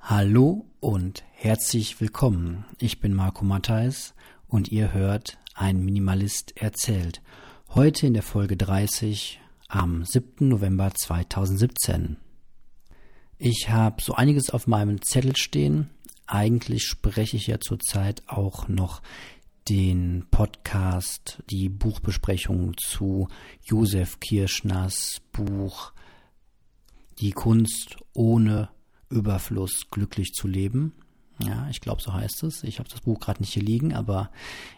Hallo und herzlich willkommen. Ich bin Marco Matthijs und ihr hört Ein Minimalist erzählt. Heute in der Folge 30 am 7. November 2017. Ich habe so einiges auf meinem Zettel stehen. Eigentlich spreche ich ja zurzeit auch noch den Podcast, die Buchbesprechung zu Josef Kirschners Buch Die Kunst ohne Überfluss glücklich zu leben. Ja, ich glaube, so heißt es. Ich habe das Buch gerade nicht hier liegen, aber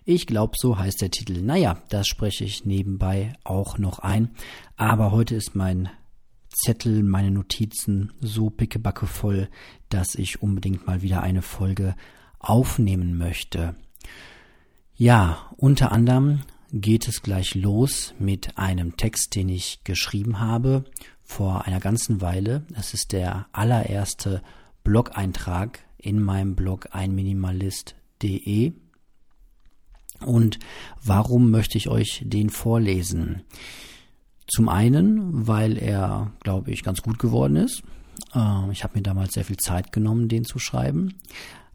ich glaube, so heißt der Titel. Naja, das spreche ich nebenbei auch noch ein. Aber heute ist mein Zettel, meine Notizen so pickebacke voll, dass ich unbedingt mal wieder eine Folge aufnehmen möchte. Ja, unter anderem geht es gleich los mit einem Text, den ich geschrieben habe vor einer ganzen Weile. Es ist der allererste Blog-Eintrag in meinem Blog einminimalist.de. Und warum möchte ich euch den vorlesen? Zum einen, weil er, glaube ich, ganz gut geworden ist. Ähm, ich habe mir damals sehr viel Zeit genommen, den zu schreiben.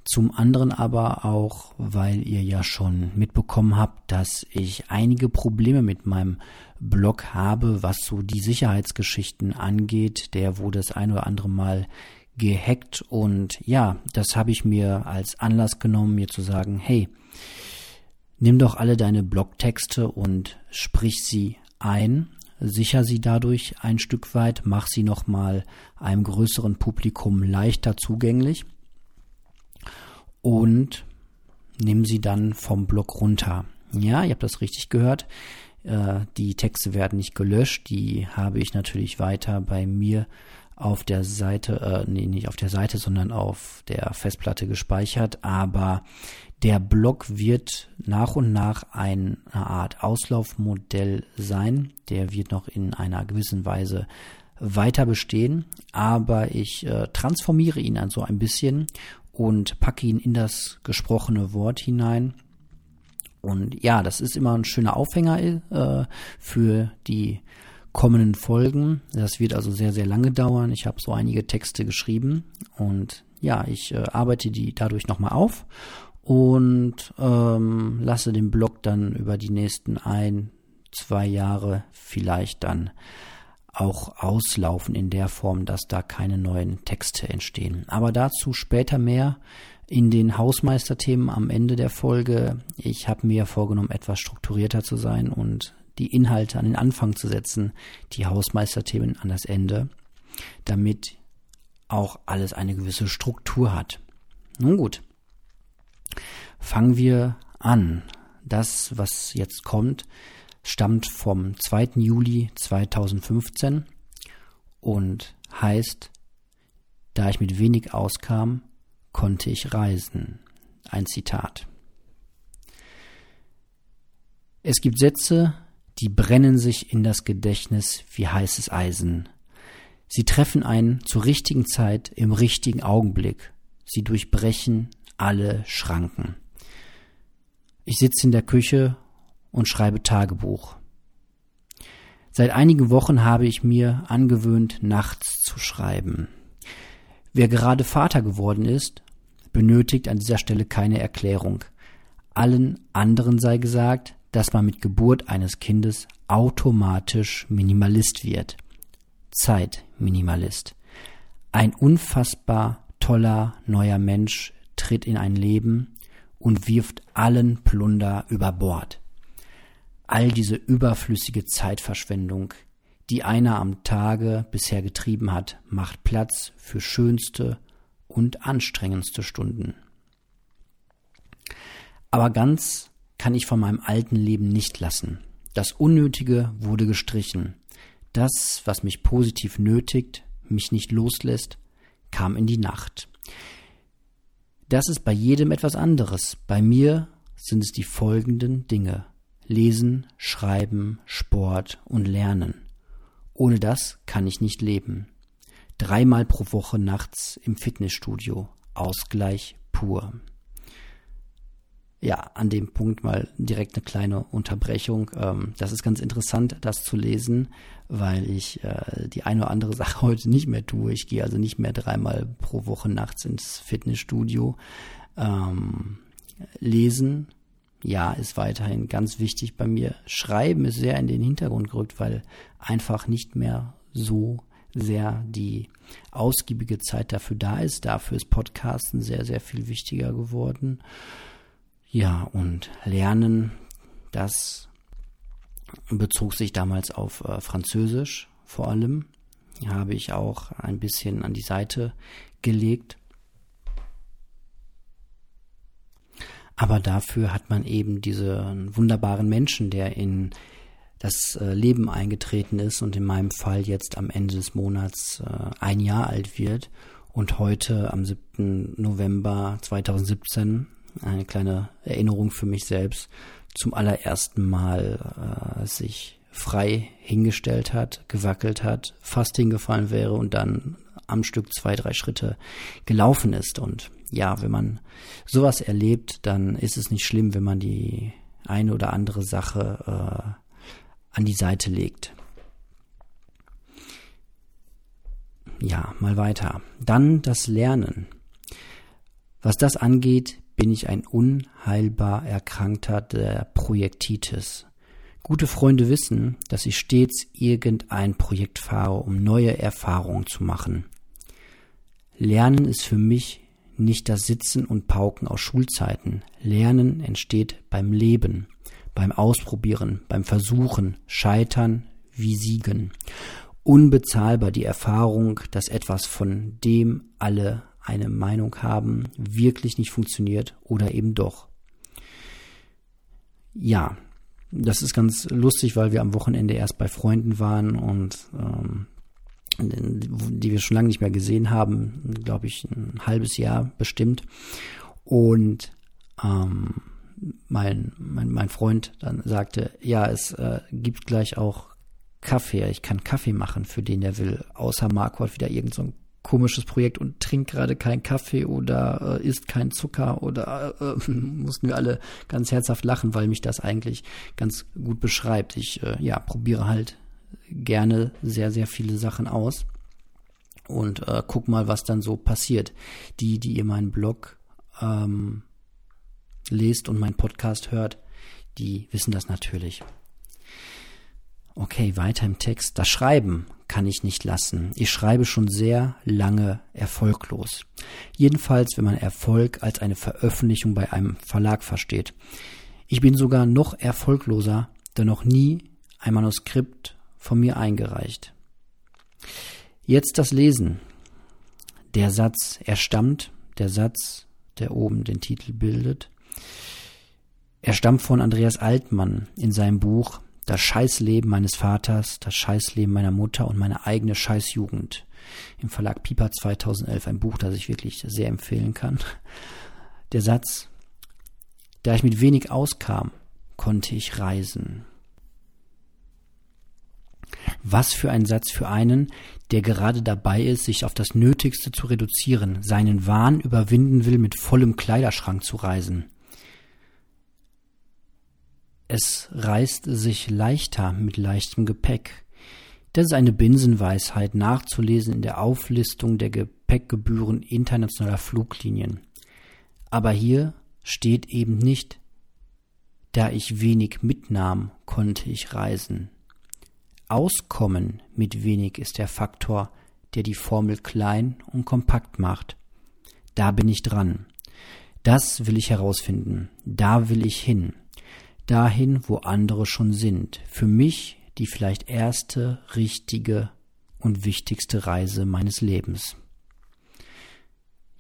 Zum anderen aber auch, weil ihr ja schon mitbekommen habt, dass ich einige Probleme mit meinem Blog habe, was so die Sicherheitsgeschichten angeht. Der wurde das ein oder andere Mal gehackt und ja, das habe ich mir als Anlass genommen, mir zu sagen, hey, nimm doch alle deine Blogtexte und sprich sie ein, sicher sie dadurch ein Stück weit, mach sie nochmal einem größeren Publikum leichter zugänglich und nimm sie dann vom Blog runter. Ja, ihr habt das richtig gehört. Äh, die Texte werden nicht gelöscht, die habe ich natürlich weiter bei mir auf der Seite, äh, nee, nicht auf der Seite, sondern auf der Festplatte gespeichert, aber der Blog wird nach und nach eine Art Auslaufmodell sein. Der wird noch in einer gewissen Weise weiter bestehen, aber ich äh, transformiere ihn also ein bisschen und packe ihn in das gesprochene Wort hinein. Und ja, das ist immer ein schöner Aufhänger äh, für die kommenden Folgen. Das wird also sehr, sehr lange dauern. Ich habe so einige Texte geschrieben und ja, ich äh, arbeite die dadurch nochmal auf und ähm, lasse den Blog dann über die nächsten ein, zwei Jahre vielleicht dann auch auslaufen in der Form, dass da keine neuen Texte entstehen. Aber dazu später mehr in den Hausmeisterthemen am Ende der Folge. Ich habe mir vorgenommen, etwas strukturierter zu sein und die Inhalte an den Anfang zu setzen, die Hausmeisterthemen an das Ende, damit auch alles eine gewisse Struktur hat. Nun gut, fangen wir an. Das, was jetzt kommt, stammt vom 2. Juli 2015 und heißt, da ich mit wenig auskam, konnte ich reisen. Ein Zitat. Es gibt Sätze, die brennen sich in das Gedächtnis wie heißes Eisen. Sie treffen einen zur richtigen Zeit im richtigen Augenblick. Sie durchbrechen alle Schranken. Ich sitze in der Küche und schreibe Tagebuch. Seit einigen Wochen habe ich mir angewöhnt, nachts zu schreiben. Wer gerade Vater geworden ist, benötigt an dieser Stelle keine Erklärung. Allen anderen sei gesagt, dass man mit Geburt eines Kindes automatisch Minimalist wird. Zeitminimalist. Ein unfassbar toller neuer Mensch tritt in ein Leben und wirft allen Plunder über Bord all diese überflüssige Zeitverschwendung, die einer am Tage bisher getrieben hat, macht Platz für schönste und anstrengendste Stunden. Aber ganz kann ich von meinem alten Leben nicht lassen. Das Unnötige wurde gestrichen. Das, was mich positiv nötigt, mich nicht loslässt, kam in die Nacht. Das ist bei jedem etwas anderes. Bei mir sind es die folgenden Dinge. Lesen, Schreiben, Sport und Lernen. Ohne das kann ich nicht leben. Dreimal pro Woche nachts im Fitnessstudio. Ausgleich pur. ja, an dem Punkt mal direkt eine kleine Unterbrechung. Ähm, das ist ganz interessant, das zu lesen, weil ich äh, die eine oder andere Sache heute nicht mehr tue. Ich gehe also nicht mehr dreimal pro Woche nachts ins Fitnessstudio. Ähm, lesen, ja, ist weiterhin ganz wichtig bei mir. Schreiben ist sehr in den Hintergrund gerückt, weil einfach nicht mehr so sehr die ausgiebige Zeit dafür da ist. Dafür ist Podcasten sehr, sehr viel wichtiger geworden. Ja, und Lernen, das bezog sich damals auf äh, Französisch vor allem. Habe ich auch ein bisschen an die Seite gelegt. Aber dafür hat man eben diesen wunderbaren Menschen, der in das äh, Leben eingetreten ist und in meinem Fall jetzt am Ende des Monats äh, ein Jahr alt wird und heute am 7. November 2017 eine kleine Erinnerung für mich selbst zum allerersten Mal äh, sich frei hingestellt hat, gewackelt hat, fast hingefallen wäre und dann am Stück zwei, drei Schritte gelaufen ist. Und ja, wenn man sowas erlebt, dann ist es nicht schlimm, wenn man die eine oder andere Sache äh, an die Seite legt. Ja, mal weiter. Dann das Lernen. Was das angeht, bin ich ein unheilbar Erkrankter der Projektitis. Gute Freunde wissen, dass ich stets irgendein Projekt fahre, um neue Erfahrungen zu machen. Lernen ist für mich nicht das Sitzen und Pauken aus Schulzeiten. Lernen entsteht beim Leben, beim Ausprobieren, beim Versuchen, Scheitern wie Siegen. Unbezahlbar die Erfahrung, dass etwas, von dem alle eine Meinung haben, wirklich nicht funktioniert oder eben doch. Ja, das ist ganz lustig, weil wir am Wochenende erst bei Freunden waren und ähm, die wir schon lange nicht mehr gesehen haben, glaube ich, ein halbes Jahr bestimmt. Und ähm, mein, mein, mein Freund dann sagte, ja, es äh, gibt gleich auch Kaffee. Ich kann Kaffee machen, für den er will. Außer Marco hat wieder irgend so ein komisches Projekt und trinkt gerade keinen Kaffee oder äh, isst keinen Zucker oder äh, mussten wir alle ganz herzhaft lachen, weil mich das eigentlich ganz gut beschreibt. Ich äh, ja probiere halt gerne sehr, sehr viele Sachen aus und äh, guck mal, was dann so passiert. Die, die ihr meinen Blog ähm, lest und meinen Podcast hört, die wissen das natürlich. Okay, weiter im Text. Das Schreiben kann ich nicht lassen. Ich schreibe schon sehr lange erfolglos. Jedenfalls, wenn man Erfolg als eine Veröffentlichung bei einem Verlag versteht. Ich bin sogar noch erfolgloser, da noch nie ein Manuskript von mir eingereicht. Jetzt das Lesen. Der Satz, er stammt, der Satz, der oben den Titel bildet. Er stammt von Andreas Altmann in seinem Buch Das Scheißleben meines Vaters, das Scheißleben meiner Mutter und meine eigene Scheißjugend. Im Verlag Piper 2011 ein Buch, das ich wirklich sehr empfehlen kann. Der Satz, da ich mit wenig auskam, konnte ich reisen. Was für ein Satz für einen, der gerade dabei ist, sich auf das Nötigste zu reduzieren, seinen Wahn überwinden will, mit vollem Kleiderschrank zu reisen. Es reißt sich leichter mit leichtem Gepäck. Das ist eine Binsenweisheit nachzulesen in der Auflistung der Gepäckgebühren internationaler Fluglinien. Aber hier steht eben nicht, da ich wenig mitnahm, konnte ich reisen. Auskommen mit wenig ist der Faktor, der die Formel klein und kompakt macht. Da bin ich dran. Das will ich herausfinden. Da will ich hin. Dahin, wo andere schon sind. Für mich die vielleicht erste, richtige und wichtigste Reise meines Lebens.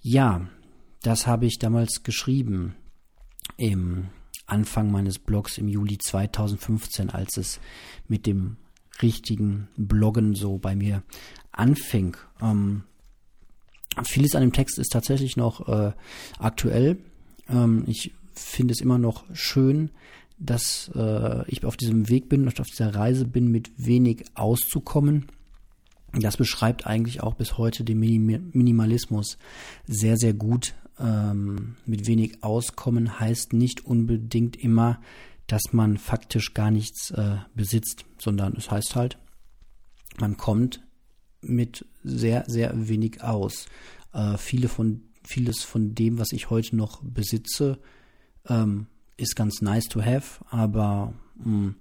Ja, das habe ich damals geschrieben im Anfang meines Blogs im Juli 2015, als es mit dem richtigen Bloggen so bei mir anfing. Ähm, vieles an dem Text ist tatsächlich noch äh, aktuell. Ähm, ich finde es immer noch schön, dass äh, ich auf diesem Weg bin und auf dieser Reise bin, mit wenig auszukommen. Das beschreibt eigentlich auch bis heute den Minimalismus sehr, sehr gut. ähm, mit wenig auskommen heißt nicht unbedingt immer, dass man faktisch gar nichts äh, besitzt, sondern es heißt halt, man kommt mit sehr, sehr wenig aus. Äh, viele von, vieles von dem, was ich heute noch besitze, ähm, ist ganz nice to have, aber mh, hm,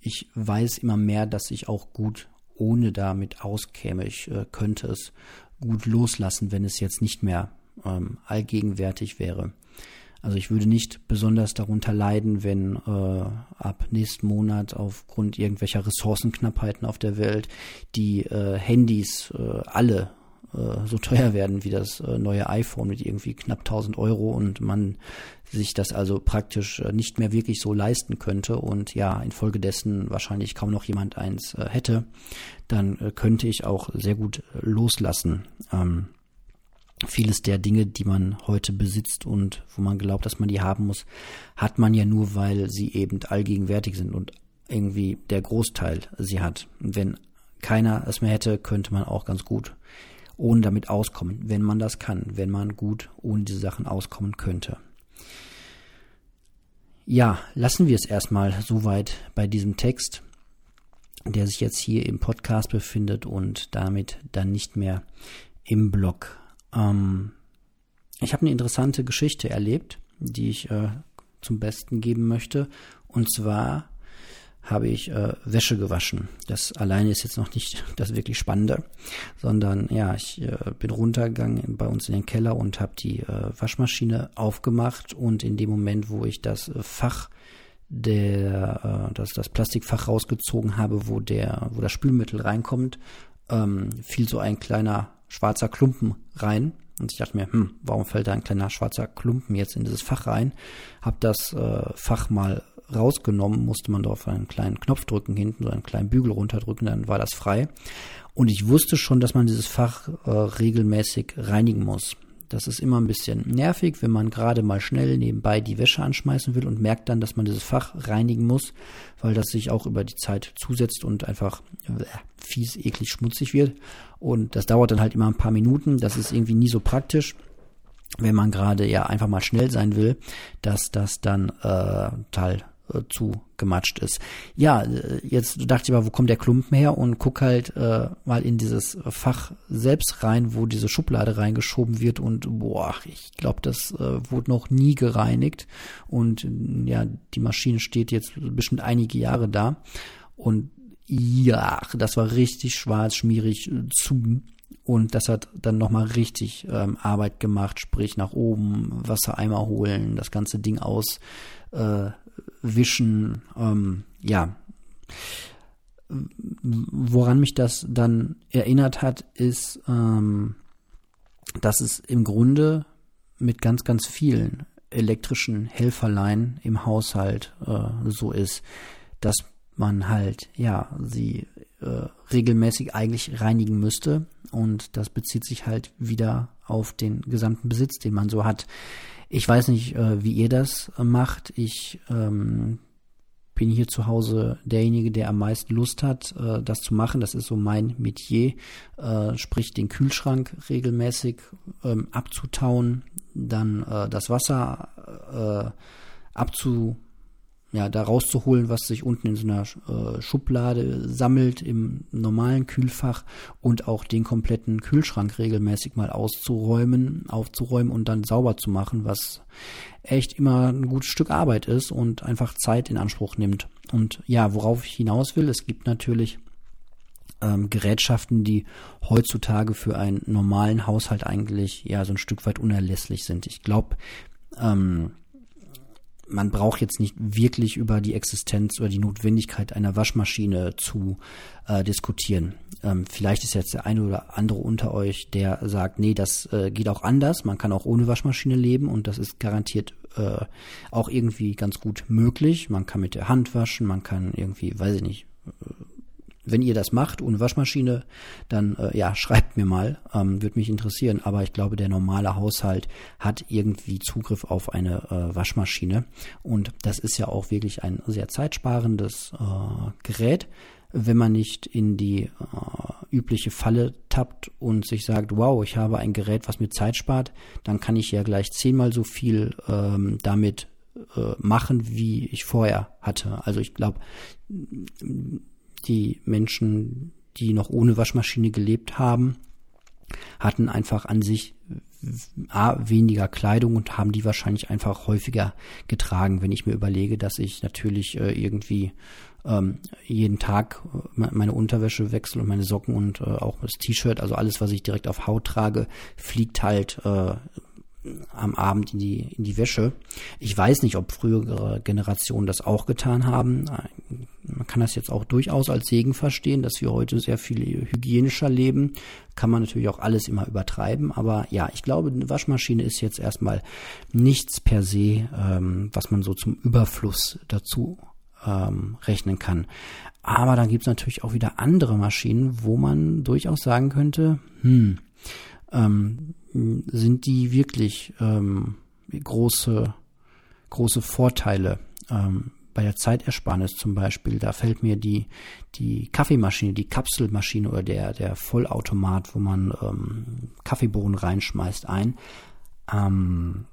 ich weiß immer mehr, dass ich auch gut ohne damit auskäme. Ich äh, könnte es gut loslassen, wenn es jetzt nicht mehr ähm, allgegenwärtig wäre. Also ich würde nicht besonders darunter leiden, wenn äh, ab nächsten Monat aufgrund irgendwelcher Ressourcenknappheiten auf der Welt die äh, Handys äh, alle äh, so teuer werden wie das äh, neue iPhone mit irgendwie knapp 1000 Euro und man sich das also praktisch äh, nicht mehr wirklich so leisten könnte und ja, infolgedessen wahrscheinlich kaum noch jemand eins äh, hätte, dann äh, könnte ich auch sehr gut loslassen. Ähm, vieles der Dinge, die man heute besitzt und wo man glaubt, dass man die haben muss, hat man ja nur, weil sie eben allgegenwärtig sind und irgendwie der Großteil sie hat. Wenn keiner es mehr hätte, könnte man auch ganz gut ohne damit auskommen, wenn man das kann, wenn man gut ohne diese Sachen auskommen könnte. Ja, lassen wir es erstmal soweit bei diesem Text, der sich jetzt hier im Podcast befindet und damit dann nicht mehr im Blog. Ähm, ich habe eine interessante Geschichte erlebt, die ich äh, zum Besten geben möchte. Und zwar habe ich äh, Wäsche gewaschen. Das alleine ist jetzt noch nicht das wirklich Spannende, sondern ja, ich äh, bin runtergegangen bei uns in den Keller und habe die äh, Waschmaschine aufgemacht und in dem Moment, wo ich das äh, Fach der, äh, das, das Plastikfach rausgezogen habe, wo der, wo das Spülmittel reinkommt, ähm, fiel so ein kleiner schwarzer Klumpen rein. Und ich dachte mir, hm, warum fällt da ein kleiner schwarzer Klumpen jetzt in dieses Fach rein? Hab das äh, Fach mal rausgenommen, musste man da auf einen kleinen Knopf drücken hinten, so einen kleinen Bügel runterdrücken, dann war das frei. Und ich wusste schon, dass man dieses Fach äh, regelmäßig reinigen muss. Das ist immer ein bisschen nervig, wenn man gerade mal schnell nebenbei die Wäsche anschmeißen will und merkt dann, dass man dieses Fach reinigen muss, weil das sich auch über die Zeit zusetzt und einfach äh, fies, eklig, schmutzig wird. Und das dauert dann halt immer ein paar Minuten. Das ist irgendwie nie so praktisch wenn man gerade ja einfach mal schnell sein will, dass das dann äh, total äh, zu gematscht ist. Ja, äh, jetzt dachte ich mal, wo kommt der Klumpen her? Und guck halt äh, mal in dieses Fach selbst rein, wo diese Schublade reingeschoben wird. Und boah, ich glaube, das äh, wurde noch nie gereinigt. Und ja, die Maschine steht jetzt bestimmt einige Jahre da. Und ja, das war richtig schwarz, schmierig äh, zu. Und das hat dann nochmal richtig ähm, Arbeit gemacht, sprich nach oben, Wassereimer holen, das ganze Ding aus, äh, wischen, ähm, ja. Woran mich das dann erinnert hat, ist, ähm, dass es im Grunde mit ganz, ganz vielen elektrischen Helferlein im Haushalt äh, so ist, dass man halt, ja, sie äh, regelmäßig eigentlich reinigen müsste. Und das bezieht sich halt wieder auf den gesamten Besitz, den man so hat. Ich weiß nicht, äh, wie ihr das äh, macht. Ich ähm, bin hier zu Hause derjenige, der am meisten Lust hat, äh, das zu machen. Das ist so mein Metier, äh, sprich den Kühlschrank regelmäßig ähm, abzutauen, dann äh, das Wasser äh, abzu ja, da rauszuholen, was sich unten in so einer äh, Schublade sammelt im normalen Kühlfach und auch den kompletten Kühlschrank regelmäßig mal auszuräumen, aufzuräumen und dann sauber zu machen, was echt immer ein gutes Stück Arbeit ist und einfach Zeit in Anspruch nimmt. Und ja, worauf ich hinaus will, es gibt natürlich ähm, Gerätschaften, die heutzutage für einen normalen Haushalt eigentlich ja so ein Stück weit unerlässlich sind. Ich glaube, ähm, man braucht jetzt nicht wirklich über die Existenz oder die Notwendigkeit einer Waschmaschine zu äh, diskutieren. Ähm, vielleicht ist jetzt der eine oder andere unter euch, der sagt, nee, das äh, geht auch anders. Man kann auch ohne Waschmaschine leben und das ist garantiert äh, auch irgendwie ganz gut möglich. Man kann mit der Hand waschen, man kann irgendwie, weiß ich nicht, wenn ihr das macht ohne Waschmaschine, dann äh, ja, schreibt mir mal, ähm, würde mich interessieren. Aber ich glaube, der normale Haushalt hat irgendwie Zugriff auf eine äh, Waschmaschine. Und das ist ja auch wirklich ein sehr zeitsparendes äh, Gerät. wenn man nicht in die äh, übliche Falle tappt und sich sagt, wow, ich habe ein Gerät, was mir Zeit spart, dann kann ich ja gleich zehnmal so viel ähm, damit äh, machen, wie ich vorher hatte. Also ich glaube, die Menschen, die noch ohne Waschmaschine gelebt haben, hatten einfach an sich A, weniger Kleidung und haben die wahrscheinlich einfach häufiger getragen. Wenn ich mir überlege, dass ich natürlich äh, irgendwie ähm, jeden Tag äh, meine Unterwäsche wechsle und meine Socken und äh, auch das T-Shirt, also alles, was ich direkt auf Haut trage, fliegt halt äh, am Abend in die, in die Wäsche. Ich weiß nicht, ob frühere Generationen das auch getan haben. Man kann das jetzt auch durchaus als Segen verstehen, dass wir heute sehr viel hygienischer leben. Kann man natürlich auch alles immer übertreiben. Aber ja, ich glaube, eine Waschmaschine ist jetzt erstmal nichts per se, ähm, was man so zum Überfluss dazu ähm, rechnen kann. Aber dann gibt es natürlich auch wieder andere Maschinen, wo man durchaus sagen könnte, hm, ähm, sind die wirklich ähm, große, große Vorteile. Ähm, bei der Zeitersparnis zum Beispiel, da fällt mir die, die Kaffeemaschine, die Kapselmaschine oder der, der Vollautomat, wo man ähm, Kaffeebohnen reinschmeißt, ein. Ähm,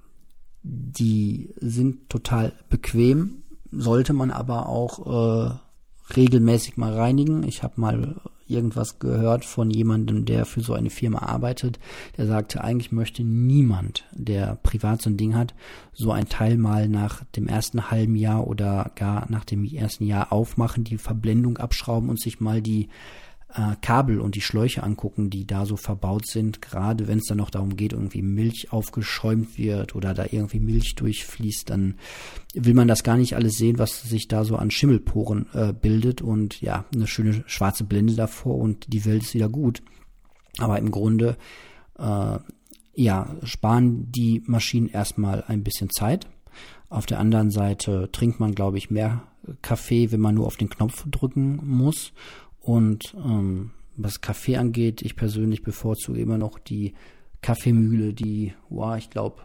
die sind total bequem, sollte man aber auch äh, regelmäßig mal reinigen. Ich habe mal irgendwas gehört von jemandem, der für so eine Firma arbeitet, der sagte, eigentlich möchte niemand, der privat so ein Ding hat, so ein Teil mal nach dem ersten halben Jahr oder gar nach dem ersten Jahr aufmachen, die Verblendung abschrauben und sich mal die äh, Kabel und die Schläuche angucken, die da so verbaut sind, gerade wenn es dann noch darum geht, irgendwie Milch aufgeschäumt wird oder da irgendwie Milch durchfließt, dann will man das gar nicht alles sehen, was sich da so an Schimmelporen äh, bildet und ja, eine schöne schwarze Blende davor und die Welt ist wieder gut. Aber im Grunde, äh, ja, sparen die Maschinen erstmal ein bisschen Zeit. Auf der anderen Seite trinkt man, glaube ich, mehr Kaffee, wenn man nur auf den Knopf drücken muss. Und ähm, was Kaffee angeht, ich persönlich bevorzuge immer noch die Kaffeemühle, die, wow, ich glaube,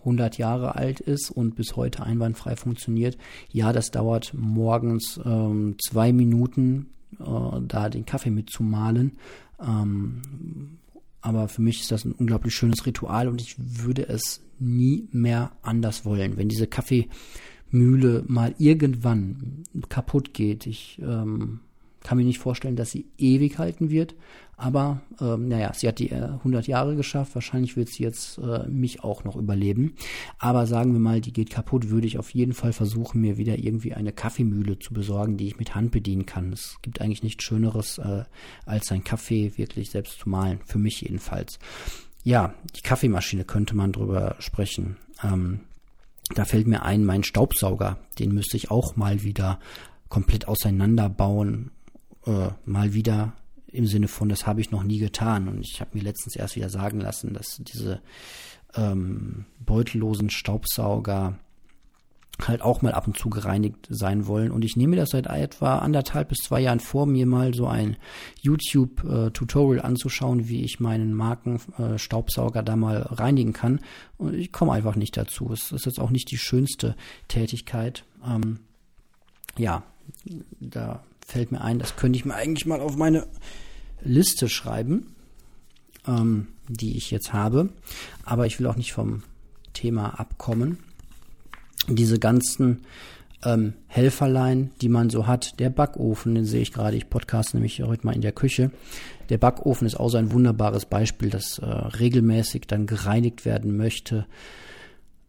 100 Jahre alt ist und bis heute einwandfrei funktioniert. Ja, das dauert morgens ähm, zwei Minuten, äh, da den Kaffee mitzumahlen. Ähm, aber für mich ist das ein unglaublich schönes Ritual und ich würde es nie mehr anders wollen. Wenn diese Kaffeemühle mal irgendwann kaputt geht, ich ähm, kann mir nicht vorstellen, dass sie ewig halten wird. Aber ähm, naja, sie hat die äh, 100 Jahre geschafft. Wahrscheinlich wird sie jetzt äh, mich auch noch überleben. Aber sagen wir mal, die geht kaputt, würde ich auf jeden Fall versuchen, mir wieder irgendwie eine Kaffeemühle zu besorgen, die ich mit Hand bedienen kann. Es gibt eigentlich nichts Schöneres, äh, als ein Kaffee wirklich selbst zu malen. Für mich jedenfalls. Ja, die Kaffeemaschine könnte man drüber sprechen. Ähm, da fällt mir ein, mein Staubsauger, den müsste ich auch mal wieder komplett auseinanderbauen mal wieder im Sinne von, das habe ich noch nie getan. Und ich habe mir letztens erst wieder sagen lassen, dass diese ähm, beutellosen Staubsauger halt auch mal ab und zu gereinigt sein wollen. Und ich nehme das seit etwa anderthalb bis zwei Jahren vor, mir mal so ein YouTube-Tutorial äh, anzuschauen, wie ich meinen Marken-Staubsauger äh, da mal reinigen kann. Und ich komme einfach nicht dazu. Es ist jetzt auch nicht die schönste Tätigkeit. Ähm, ja, da fällt mir ein, das könnte ich mir eigentlich mal auf meine Liste schreiben, ähm, die ich jetzt habe. Aber ich will auch nicht vom Thema abkommen. Diese ganzen ähm, Helferlein, die man so hat, der Backofen, den sehe ich gerade, ich podcast nämlich heute mal in der Küche. Der Backofen ist auch so ein wunderbares Beispiel, das äh, regelmäßig dann gereinigt werden möchte.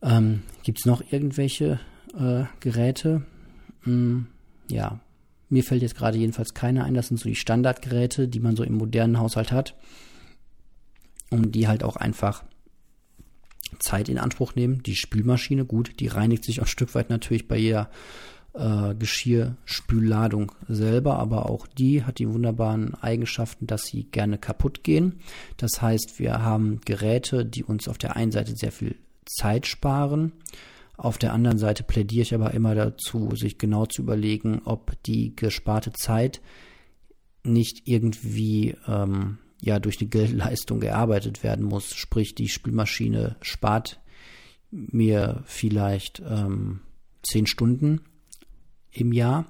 Ähm, Gibt es noch irgendwelche äh, Geräte? Hm, ja, mir fällt jetzt gerade jedenfalls keiner ein. Das sind so die Standardgeräte, die man so im modernen Haushalt hat. Und die halt auch einfach Zeit in Anspruch nehmen. Die Spülmaschine, gut, die reinigt sich auch ein Stück weit natürlich bei jeder äh, Geschirrspülladung selber, aber auch die hat die wunderbaren Eigenschaften, dass sie gerne kaputt gehen. Das heißt, wir haben Geräte, die uns auf der einen Seite sehr viel Zeit sparen auf der anderen Seite plädiere ich aber immer dazu, sich genau zu überlegen, ob die gesparte Zeit nicht irgendwie ähm, ja durch eine Geldleistung erarbeitet werden muss. Sprich, die Spielmaschine spart mir vielleicht ähm, zehn Stunden im Jahr,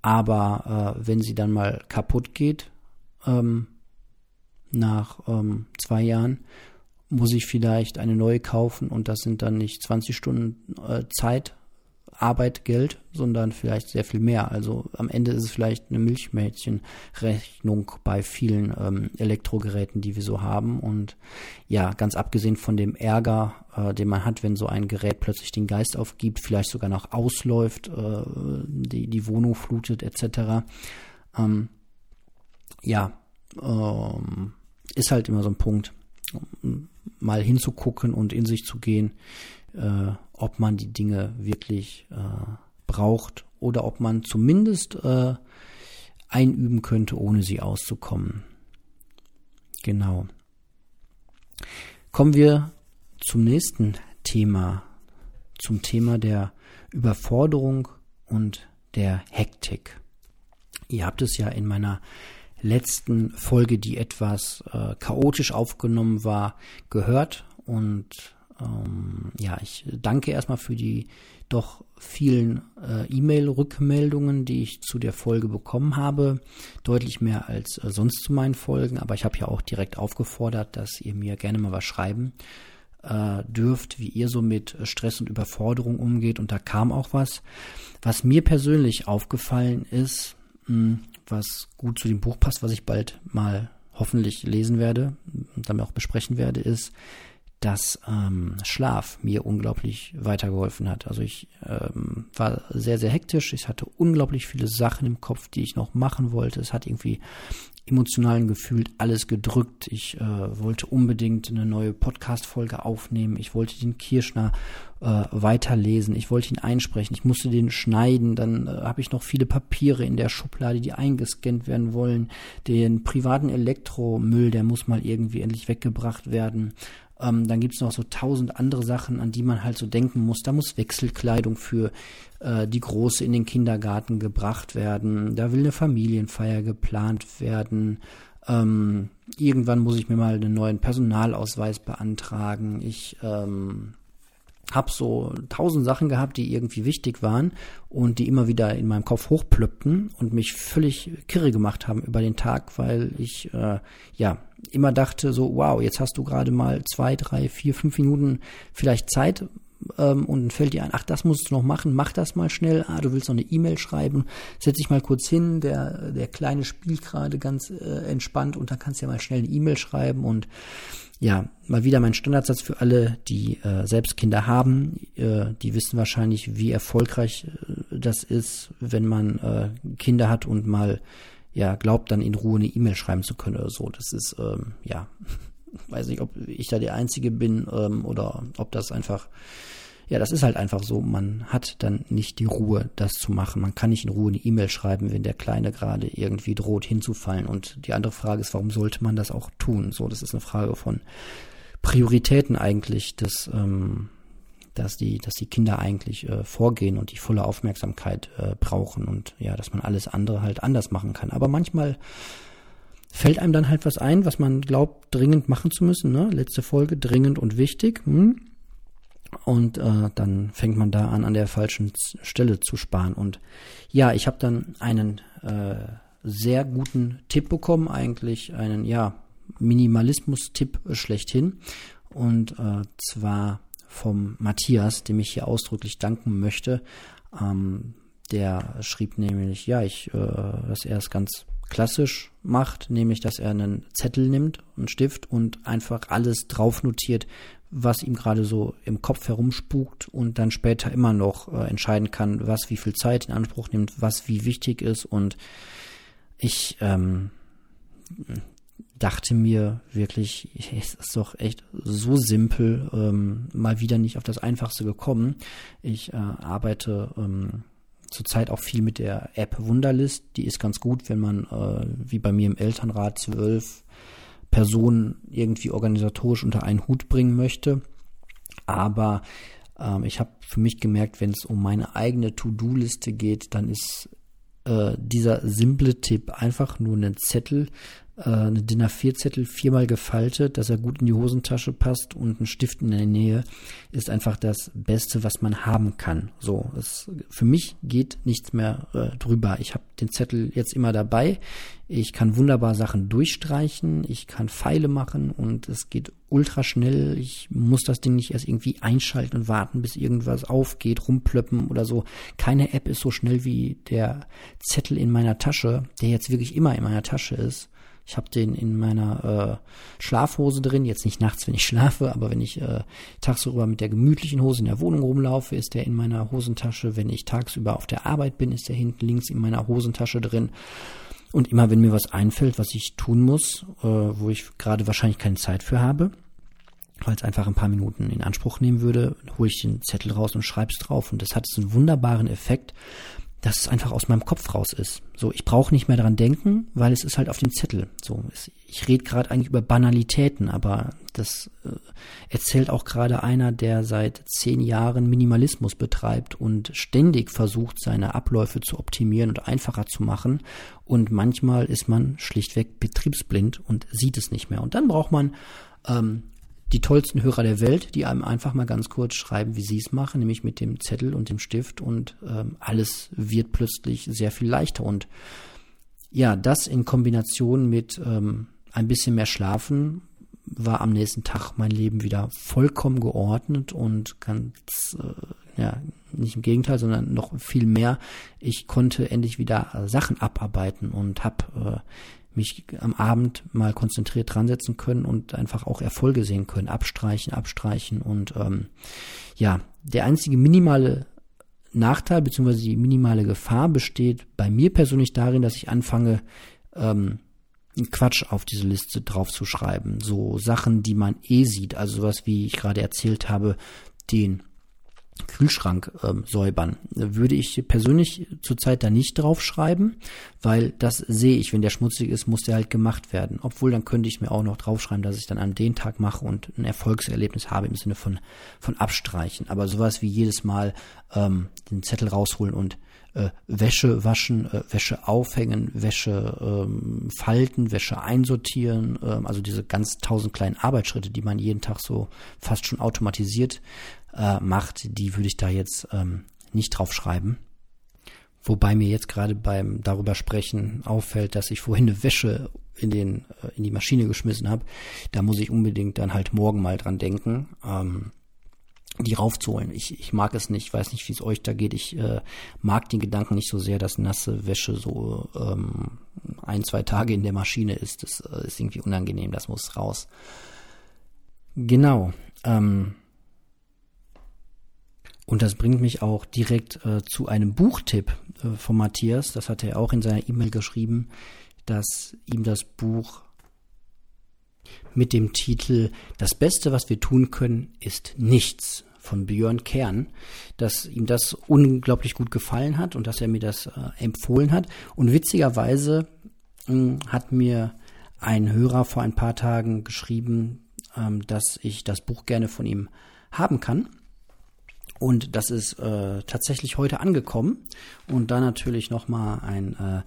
aber äh, wenn sie dann mal kaputt geht, ähm, nach ähm, zwei Jahren, muss ich vielleicht eine neue kaufen und das sind dann nicht 20 Stunden äh, Zeit, Arbeit, Geld, sondern vielleicht sehr viel mehr. Also am Ende ist es vielleicht eine Milchmädchenrechnung bei vielen ähm, Elektrogeräten, die wir so haben. Und ja, ganz abgesehen von dem Ärger, äh, den man hat, wenn so ein Gerät plötzlich den Geist aufgibt, vielleicht sogar noch ausläuft, äh, die, die Wohnung flutet etc. Ähm, ja, ähm, ist halt immer so ein Punkt, mal hinzugucken und in sich zu gehen äh, ob man die Dinge wirklich äh, braucht oder ob man zumindest äh, einüben könnte, ohne sie auszukommen. Genau. Kommen wir zum nächsten Thema, zum Thema der Überforderung und der Hektik. Ihr habt es ja in meiner letzten Folge, die etwas äh, chaotisch aufgenommen war, gehört und ähm, ja, ich danke erstmal für die doch vielen äh, E-Mail-Rückmeldungen, die ich zu der Folge bekommen habe. Deutlich mehr als äh, sonst zu meinen Folgen, aber ich habe ja auch direkt aufgefordert, dass ihr mir gerne mal was schreiben äh, dürft, wie ihr so mit Stress und Überforderung umgeht. Und da kam auch was. Was mir persönlich aufgefallen ist, hm, was gut zu dem Buch passt, was ich bald mal hoffentlich lesen werde und dann auch besprechen werde, ist, dass ähm, Schlaf mir unglaublich weitergeholfen hat. Also ich ähm, war sehr, sehr hektisch. Ich hatte unglaublich viele Sachen im Kopf, die ich noch machen wollte. Es hat irgendwie emotionalen gefühlt alles gedrückt. Ich äh, wollte unbedingt eine neue Podcast-Folge aufnehmen. Ich wollte den Kirschner äh, weiterlesen. Ich wollte ihn einsprechen. Ich musste den schneiden. Dann äh, habe ich noch viele Papiere in der Schublade, die eingescannt werden wollen. Den privaten Elektromüll, der muss mal irgendwie endlich weggebracht werden. Ähm, dann gibt's noch so tausend andere Sachen, an die man halt so denken muss. Da muss Wechselkleidung für äh, die Große in den Kindergarten gebracht werden. Da will eine Familienfeier geplant werden. Ähm, irgendwann muss ich mir mal einen neuen Personalausweis beantragen. Ich ähm, habe so tausend Sachen gehabt, die irgendwie wichtig waren und die immer wieder in meinem Kopf hochplöppten und mich völlig kirre gemacht haben über den Tag, weil ich äh, ja immer dachte so, wow, jetzt hast du gerade mal zwei, drei, vier, fünf Minuten vielleicht Zeit ähm, und dann fällt dir ein, ach, das musst du noch machen, mach das mal schnell, ah, du willst noch eine E-Mail schreiben, setz dich mal kurz hin, der, der Kleine spielt gerade ganz äh, entspannt und dann kannst du ja mal schnell eine E-Mail schreiben und ja, mal wieder mein Standardsatz für alle, die äh, selbst Kinder haben. Äh, die wissen wahrscheinlich, wie erfolgreich äh, das ist, wenn man äh, Kinder hat und mal ja glaubt, dann in Ruhe eine E-Mail schreiben zu können oder so. Das ist ähm, ja, weiß nicht, ob ich da der Einzige bin ähm, oder ob das einfach ja, das ist halt einfach so. Man hat dann nicht die Ruhe, das zu machen. Man kann nicht in Ruhe eine E-Mail schreiben, wenn der Kleine gerade irgendwie droht hinzufallen. Und die andere Frage ist, warum sollte man das auch tun? So, das ist eine Frage von Prioritäten eigentlich, dass, ähm, dass die, dass die Kinder eigentlich äh, vorgehen und die volle Aufmerksamkeit äh, brauchen und ja, dass man alles andere halt anders machen kann. Aber manchmal fällt einem dann halt was ein, was man glaubt, dringend machen zu müssen. Ne? Letzte Folge, dringend und wichtig. Hm? Und äh, dann fängt man da an, an der falschen Stelle zu sparen. Und ja, ich habe dann einen äh, sehr guten Tipp bekommen, eigentlich einen, ja, Minimalismus-Tipp schlechthin. Und äh, zwar vom Matthias, dem ich hier ausdrücklich danken möchte. Ähm, der schrieb nämlich, ja, ich, äh, dass er es ganz klassisch macht, nämlich dass er einen Zettel nimmt, einen Stift und einfach alles drauf notiert, was ihm gerade so im Kopf herumspukt und dann später immer noch äh, entscheiden kann, was wie viel Zeit in Anspruch nimmt, was wie wichtig ist. Und ich ähm, dachte mir wirklich, es ist doch echt so simpel, ähm, mal wieder nicht auf das Einfachste gekommen. Ich äh, arbeite ähm, zurzeit auch viel mit der App Wunderlist. Die ist ganz gut, wenn man äh, wie bei mir im Elternrat zwölf Personen irgendwie organisatorisch unter einen Hut bringen möchte. Aber ähm, ich habe für mich gemerkt, wenn es um meine eigene To-Do-Liste geht, dann ist äh, dieser simple Tipp einfach nur einen Zettel äh, eine DIN A4-Zettel viermal gefaltet, dass er gut in die Hosentasche passt und ein Stift in der Nähe ist einfach das Beste, was man haben kann. So, es, für mich geht nichts mehr äh, drüber. Ich habe den Zettel jetzt immer dabei. Ich kann wunderbar Sachen durchstreichen, ich kann Pfeile machen und es geht ultra schnell. Ich muss das Ding nicht erst irgendwie einschalten und warten, bis irgendwas aufgeht, rumplöppen oder so. Keine App ist so schnell wie der Zettel in meiner Tasche, der jetzt wirklich immer in meiner Tasche ist. Ich habe den in meiner äh, Schlafhose drin, jetzt nicht nachts, wenn ich schlafe, aber wenn ich äh, tagsüber mit der gemütlichen Hose in der Wohnung rumlaufe, ist der in meiner Hosentasche. Wenn ich tagsüber auf der Arbeit bin, ist der hinten links in meiner Hosentasche drin. Und immer wenn mir was einfällt, was ich tun muss, äh, wo ich gerade wahrscheinlich keine Zeit für habe, weil es einfach ein paar Minuten in Anspruch nehmen würde, hole ich den Zettel raus und schreibe es drauf. Und das hat so einen wunderbaren Effekt, dass es einfach aus meinem Kopf raus ist. So, ich brauche nicht mehr daran denken, weil es ist halt auf dem Zettel. So, ich rede gerade eigentlich über Banalitäten, aber das äh, erzählt auch gerade einer, der seit zehn Jahren Minimalismus betreibt und ständig versucht, seine Abläufe zu optimieren und einfacher zu machen. Und manchmal ist man schlichtweg betriebsblind und sieht es nicht mehr. Und dann braucht man ähm, die tollsten Hörer der Welt, die einem einfach mal ganz kurz schreiben, wie sie es machen, nämlich mit dem Zettel und dem Stift und ähm, alles wird plötzlich sehr viel leichter. Und ja, das in Kombination mit ähm, ein bisschen mehr Schlafen war am nächsten Tag mein Leben wieder vollkommen geordnet und ganz, äh, ja, nicht im Gegenteil, sondern noch viel mehr. Ich konnte endlich wieder Sachen abarbeiten und habe äh, mich am Abend mal konzentriert dran setzen können und einfach auch Erfolge sehen können, abstreichen, abstreichen und ähm, ja, der einzige minimale Nachteil bzw. die minimale Gefahr besteht bei mir persönlich darin, dass ich anfange, ähm, Quatsch auf diese Liste draufzuschreiben. So Sachen, die man eh sieht, also sowas wie ich gerade erzählt habe, den Kühlschrank ähm, säubern. Würde ich persönlich zurzeit da nicht draufschreiben, weil das sehe ich, wenn der schmutzig ist, muss der halt gemacht werden. Obwohl, dann könnte ich mir auch noch draufschreiben, dass ich dann an den Tag mache und ein Erfolgserlebnis habe im Sinne von, von Abstreichen. Aber sowas wie jedes Mal ähm, den Zettel rausholen und äh, Wäsche waschen, äh, Wäsche aufhängen, Wäsche ähm, falten, Wäsche einsortieren, ähm, also diese ganz tausend kleinen Arbeitsschritte, die man jeden Tag so fast schon automatisiert äh, macht, die würde ich da jetzt ähm, nicht drauf schreiben. Wobei mir jetzt gerade beim darüber sprechen auffällt, dass ich vorhin eine Wäsche in den äh, in die Maschine geschmissen habe. Da muss ich unbedingt dann halt morgen mal dran denken, ähm, die raufzuholen. Ich, ich mag es nicht, weiß nicht, wie es euch da geht. Ich äh, mag den Gedanken nicht so sehr, dass nasse Wäsche so ähm, ein, zwei Tage in der Maschine ist. Das äh, ist irgendwie unangenehm, das muss raus. Genau. Ähm, und das bringt mich auch direkt äh, zu einem Buchtipp äh, von Matthias. Das hat er auch in seiner E-Mail geschrieben, dass ihm das Buch mit dem Titel Das Beste, was wir tun können, ist nichts von Björn Kern, dass ihm das unglaublich gut gefallen hat und dass er mir das äh, empfohlen hat. Und witzigerweise mh, hm, hat mir ein Hörer vor ein paar Tagen geschrieben, ähm, dass ich das Buch gerne von ihm haben kann. Und das ist äh, tatsächlich heute angekommen. Und da natürlich nochmal ein äh,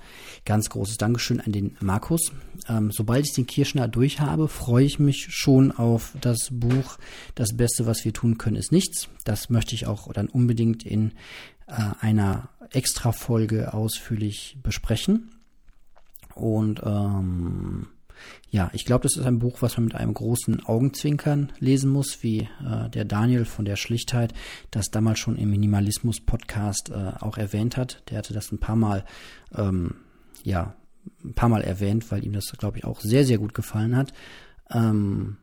ganz großes Dankeschön an den Markus. Ähm, sobald ich den Kirschner durch habe, freue ich mich schon auf das Buch Das Beste, was wir tun können, ist nichts. Das möchte ich auch dann unbedingt in äh, einer Extra-Folge ausführlich besprechen. Und ähm, ja, ich glaube, das ist ein Buch, was man mit einem großen Augenzwinkern lesen muss, wie äh, der Daniel von der Schlichtheit das damals schon im Minimalismus-Podcast äh, auch erwähnt hat. Der hatte das ein paar Mal, ähm, ja, ein paar Mal erwähnt, weil ihm das, glaube ich, auch sehr, sehr gut gefallen hat. Ähm,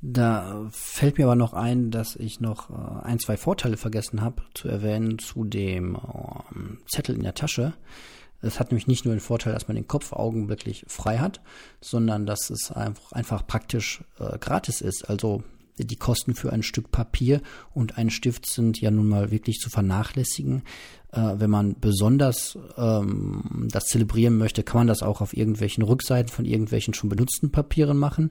da fällt mir aber noch ein, dass ich noch äh, ein, zwei Vorteile vergessen habe zu erwähnen zu dem ähm, Zettel in der Tasche. Es hat nämlich nicht nur den Vorteil, dass man den Kopf augenblicklich frei hat, sondern dass es einfach, einfach praktisch äh, gratis ist. Also die Kosten für ein Stück Papier und einen Stift sind ja nun mal wirklich zu vernachlässigen. Äh, wenn man besonders ähm, das zelebrieren möchte, kann man das auch auf irgendwelchen Rückseiten von irgendwelchen schon benutzten Papieren machen.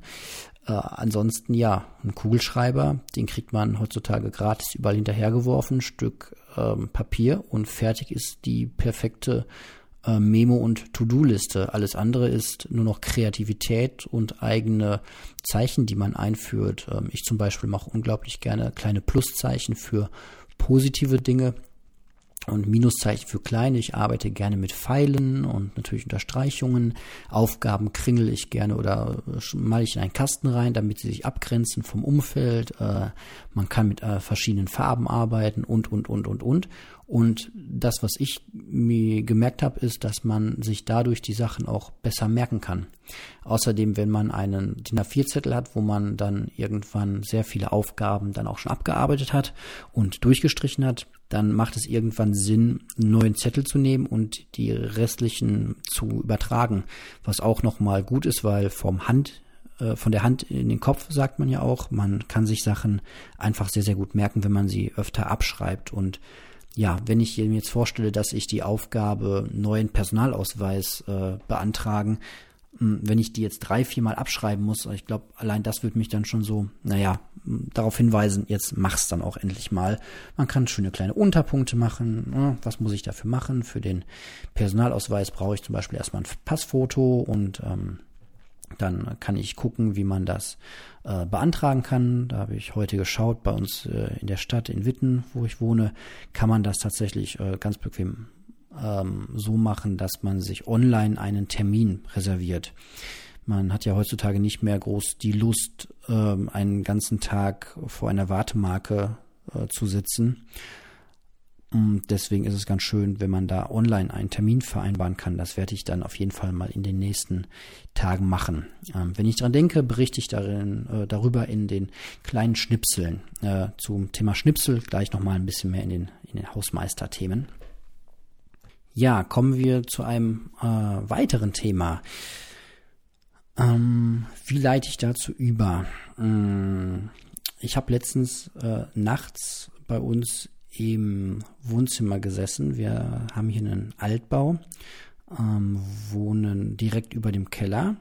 Äh, ansonsten ja, ein Kugelschreiber, den kriegt man heutzutage gratis überall hinterhergeworfen, Stück ähm, Papier und fertig ist die perfekte äh, Memo und To-Do-Liste. Alles andere ist nur noch Kreativität und eigene Zeichen, die man einführt. Ähm, ich zum Beispiel mache unglaublich gerne kleine Pluszeichen für positive Dinge und Minuszeichen für kleine. Ich arbeite gerne mit Pfeilen und natürlich Unterstreichungen. Aufgaben kringel ich gerne oder mal ich in einen Kasten rein, damit sie sich abgrenzen vom Umfeld. Äh, man kann mit äh, verschiedenen Farben arbeiten und, und, und, und, und. Und das, was ich mir gemerkt habe, ist, dass man sich dadurch die Sachen auch besser merken kann. Außerdem, wenn man einen DIN A4-Zettel hat, wo man dann irgendwann sehr viele Aufgaben dann auch schon abgearbeitet hat und durchgestrichen hat, dann macht es irgendwann Sinn, einen neuen Zettel zu nehmen und die restlichen zu übertragen. Was auch nochmal gut ist, weil vom Hand äh, von der Hand in den Kopf sagt man ja auch, man kann sich Sachen einfach sehr, sehr gut merken, wenn man sie öfter abschreibt und ja, wenn ich mir jetzt vorstelle, dass ich die Aufgabe neuen Personalausweis äh, beantragen, hm, wenn ich die jetzt drei, viermal abschreiben muss, ich glaube, allein das wird mich dann schon so, naja, hm, darauf hinweisen, jetzt mach's dann auch endlich mal. Man kann schöne kleine Unterpunkte machen. Ne? Was muss ich dafür machen? Für den Personalausweis brauche ich zum Beispiel erstmal ein Passfoto und ähm, dann kann ich gucken, wie man das äh, beantragen kann. Da habe ich heute geschaut, bei uns äh, in der Stadt in Witten, wo ich wohne, kann man das tatsächlich äh, ganz bequem ähm, so machen, dass man sich online einen Termin reserviert. Man hat ja heutzutage nicht mehr groß die Lust, ähm, einen ganzen Tag vor einer Wartemarke äh, zu sitzen Mm, deswegen ist es ganz schön, wenn man da online einen Termin vereinbaren kann. Das werde ich dann auf jeden Fall mal in den nächsten Tagen machen. Ähm, wenn ich dran denke, berichte ich darin, äh, darüber in den kleinen Schnipseln. Äh, zum Thema Schnipsel gleich nochmal ein bisschen mehr in den, in den Hausmeisterthemen. Ja, kommen wir zu einem äh, weiteren Thema. Ähm, wie leite ich dazu über? Ähm, ich habe letztens äh, nachts bei uns im Wohnzimmer gesessen. Wir haben hier einen Altbau, ähm, wohnen direkt über dem Keller.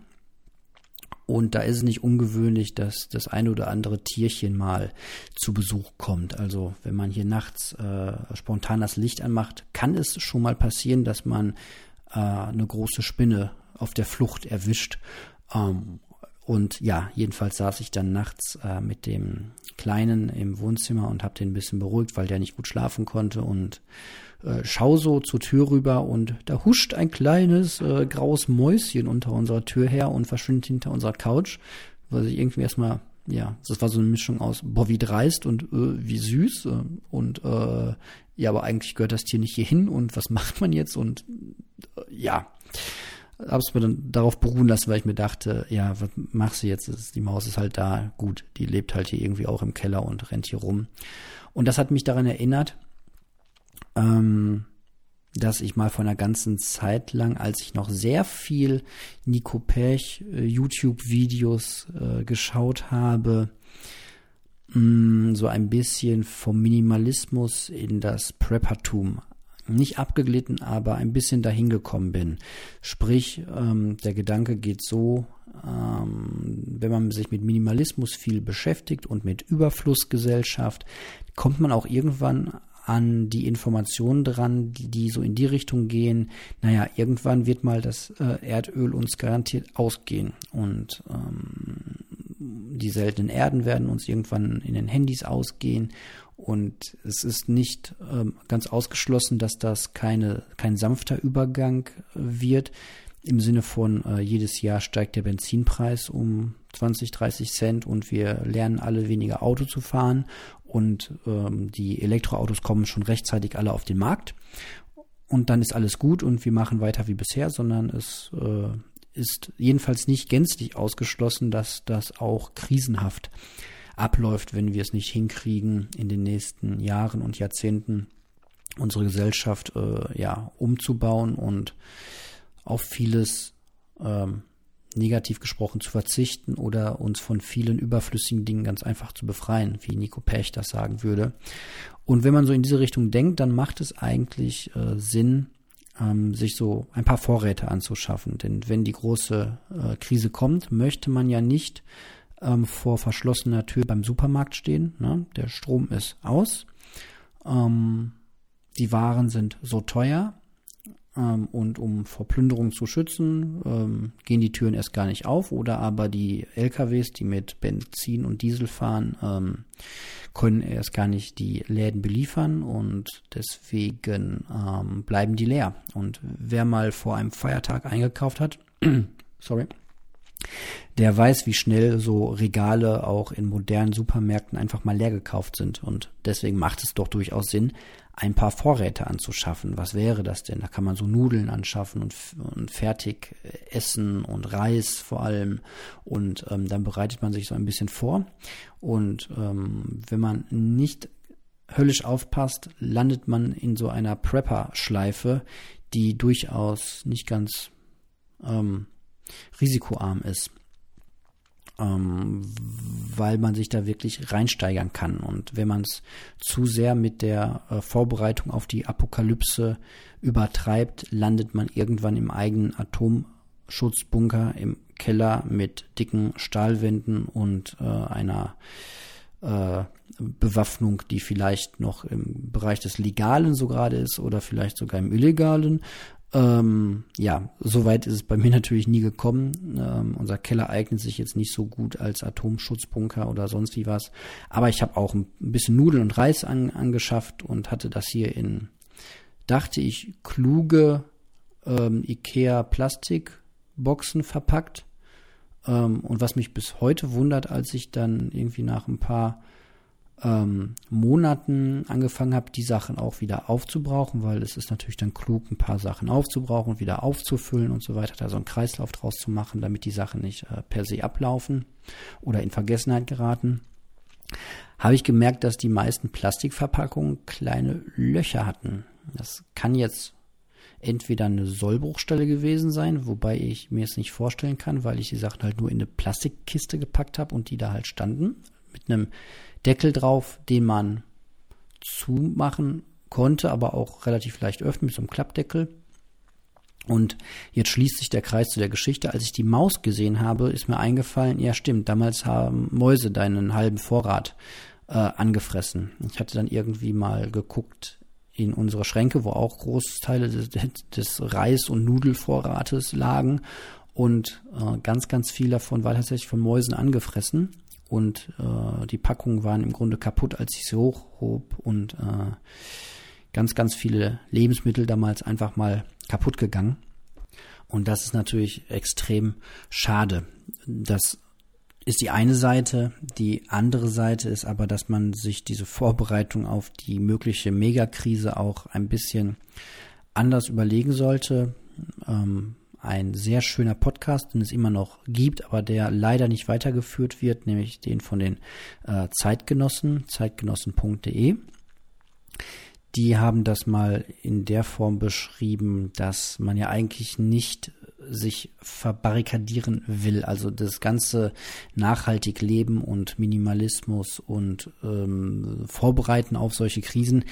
Und da ist es nicht ungewöhnlich, dass das eine oder andere Tierchen mal zu Besuch kommt. Also wenn man hier nachts äh, spontan das Licht anmacht, kann es schon mal passieren, dass man äh, eine große Spinne auf der Flucht erwischt. Ähm, und ja, jedenfalls saß ich dann nachts äh, mit dem Kleinen im Wohnzimmer und habe den ein bisschen beruhigt, weil der nicht gut schlafen konnte und äh, schau so zur Tür rüber und da huscht ein kleines äh, graues Mäuschen unter unserer Tür her und verschwindet hinter unserer Couch, weil ich irgendwie erstmal ja, das war so eine Mischung aus, boah, wie dreist und äh, wie süß äh, und äh, ja, aber eigentlich gehört das Tier nicht hier hin und was macht man jetzt? Und äh, ja, habe es mir dann darauf beruhen lassen, weil ich mir dachte, ja, was machst du jetzt? Die Maus ist halt da, gut, die lebt halt hier irgendwie auch im Keller und rennt hier rum. Und das hat mich daran erinnert, ähm, dass ich mal vor einer ganzen Zeit lang, als ich noch sehr viel Nico Pech äh, YouTube-Videos äh, geschaut habe, mh, mm, so ein bisschen vom Minimalismus in das Preppertum nicht abgeglitten, aber ein bisschen dahin gekommen bin. Sprich, ähm, der Gedanke geht so, ähm, wenn man sich mit Minimalismus viel beschäftigt und mit Überflussgesellschaft, kommt man auch irgendwann an die Informationen dran, die, die so in die Richtung gehen, naja, irgendwann wird mal das äh, Erdöl uns garantiert ausgehen. Und ähm, die seltenen Erden werden uns irgendwann in den Handys ausgehen und es ist nicht ähm, ganz ausgeschlossen, dass das keine, kein sanfter Übergang wird. Im Sinne von, äh, jedes Jahr steigt der Benzinpreis um 20, 30 Cent und wir lernen alle weniger Auto zu fahren und ähm, die Elektroautos kommen schon rechtzeitig alle auf den Markt und dann ist alles gut und wir machen weiter wie bisher, sondern es äh, ist jedenfalls nicht gänzlich ausgeschlossen, dass das auch krisenhaft abläuft, wenn wir es nicht hinkriegen, in den nächsten Jahren und Jahrzehnten unsere Gesellschaft äh, ja umzubauen und auf vieles ähm, negativ gesprochen zu verzichten oder uns von vielen überflüssigen Dingen ganz einfach zu befreien, wie Nico Pech das sagen würde. Und wenn man so in diese Richtung denkt, dann macht es eigentlich äh, Sinn, ähm, sich so ein paar Vorräte anzuschaffen. Denn wenn die große äh, Krise kommt, möchte man ja nicht ähm, vor verschlossener Tür beim Supermarkt stehen. Ne? Der Strom ist aus. Ähm, die Waren sind so teuer. ähm, und um vor Plünderung zu schützen, ähm, gehen die Türen erst gar nicht auf oder aber die LKWs, die mit Benzin und Diesel fahren, ähm, können erst gar nicht die Läden beliefern und deswegen ähm, bleiben die leer. Und wer mal vor einem Feiertag eingekauft hat, sorry, der weiß, wie schnell so Regale auch in modernen Supermärkten einfach mal leer gekauft sind. Und deswegen macht es doch durchaus Sinn, ein paar Vorräte anzuschaffen. Was wäre das denn? Da kann man so Nudeln anschaffen und, und fertig essen und Reis vor allem. Und ähm, dann bereitet man sich so ein bisschen vor. Und ähm, wenn man nicht höllisch aufpasst, landet man in so einer Prepper-Schleife, die durchaus nicht ganz ähm, risikoarm ist ähm, weil man sich da wirklich reinsteigern kann. Und wenn man es zu sehr mit der äh, Vorbereitung auf die Apokalypse übertreibt, landet man irgendwann im eigenen Atomschutzbunker im Keller mit dicken Stahlwänden und äh, einer äh, Bewaffnung, die vielleicht noch im Bereich des Legalen so gerade ist oder vielleicht sogar im Illegalen. Ähm, ja, soweit ist es bei mir natürlich nie gekommen. Ähm, unser Keller eignet sich jetzt nicht so gut als Atomschutzbunker oder sonst wie was. Aber ich habe auch ein bisschen Nudeln und Reis an, angeschafft und hatte das hier in, dachte ich, kluge ähm, Ikea Plastikboxen verpackt. Ähm, und was mich bis heute wundert, als ich dann irgendwie nach ein paar ähm, Monaten angefangen habe, die Sachen auch wieder aufzubrauchen, weil es ist natürlich dann klug, ein paar Sachen aufzubrauchen und wieder aufzufüllen und so weiter, da so einen Kreislauf draus zu machen, damit die Sachen nicht äh, per se ablaufen oder in Vergessenheit geraten. Habe ich gemerkt, dass die meisten Plastikverpackungen kleine Löcher hatten. Das kann jetzt entweder eine Sollbruchstelle gewesen sein, wobei ich mir es nicht vorstellen kann, weil ich die Sachen halt nur in eine Plastikkiste gepackt habe und die da halt standen mit einem Deckel drauf, den man zumachen konnte, aber auch relativ leicht öffnen mit so einem Klappdeckel. Und jetzt schließt sich der Kreis zu der Geschichte. Als ich die Maus gesehen habe, ist mir eingefallen, ja stimmt, damals haben Mäuse deinen halben Vorrat äh, angefressen. Ich hatte dann irgendwie mal geguckt in unsere Schränke, wo auch Großteile des, des Reis- und Nudelvorrates lagen. Und äh, ganz, ganz viel davon war tatsächlich von Mäusen angefressen und äh, die Packungen waren im Grunde kaputt, als ich sie hochhob und äh, ganz, ganz viele Lebensmittel damals einfach mal kaputt gegangen. Und das ist natürlich extrem schade. Das ist die eine Seite. Die andere Seite ist aber, dass man sich diese Vorbereitung auf die mögliche Megakrise auch ein bisschen anders überlegen sollte. Ähm, ein sehr schöner Podcast, den es immer noch gibt, aber der leider nicht weitergeführt wird, nämlich den von den äh, Zeitgenossen, zeitgenossen.de. Die haben das mal in der Form beschrieben, dass man ja eigentlich nicht sich verbarrikadieren will. Also das ganze nachhaltig Leben und Minimalismus und ähm, Vorbereiten auf solche Krisen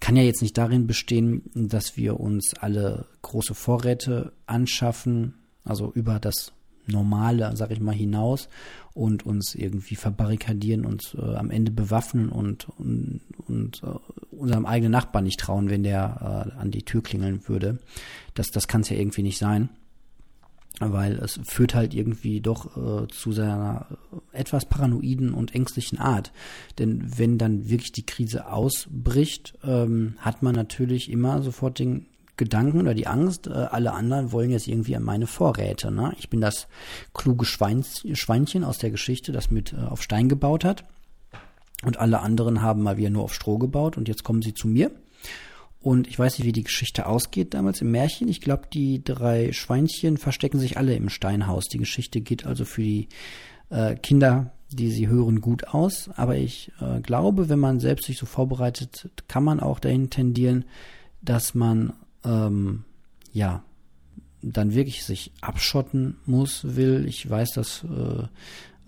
kann ja jetzt nicht darin bestehen, dass wir uns alle große Vorräte anschaffen, also über das Normale, sag ich mal, hinaus und uns irgendwie verbarrikadieren und äh, am Ende bewaffnen und, und, und äh, unserem eigenen Nachbarn nicht trauen, wenn der äh, an die Tür klingeln würde. Das, das kann es ja irgendwie nicht sein weil es führt halt irgendwie doch äh, zu seiner etwas paranoiden und ängstlichen Art. Denn wenn dann wirklich die Krise ausbricht, ähm, hat man natürlich immer sofort den Gedanken oder die Angst, äh, alle anderen wollen jetzt irgendwie an meine Vorräte. Ne? Ich bin das kluge Schweins, Schweinchen aus der Geschichte, das mit äh, auf Stein gebaut hat. Und alle anderen haben mal wieder nur auf Stroh gebaut und jetzt kommen sie zu mir und ich weiß nicht, wie die Geschichte ausgeht damals im Märchen. Ich glaube, die drei Schweinchen verstecken sich alle im Steinhaus. Die Geschichte geht also für die äh, Kinder, die sie hören, gut aus. Aber ich äh, glaube, wenn man selbst sich so vorbereitet, kann man auch dahin tendieren, dass man ähm, ja dann wirklich sich abschotten muss, will. Ich weiß das äh,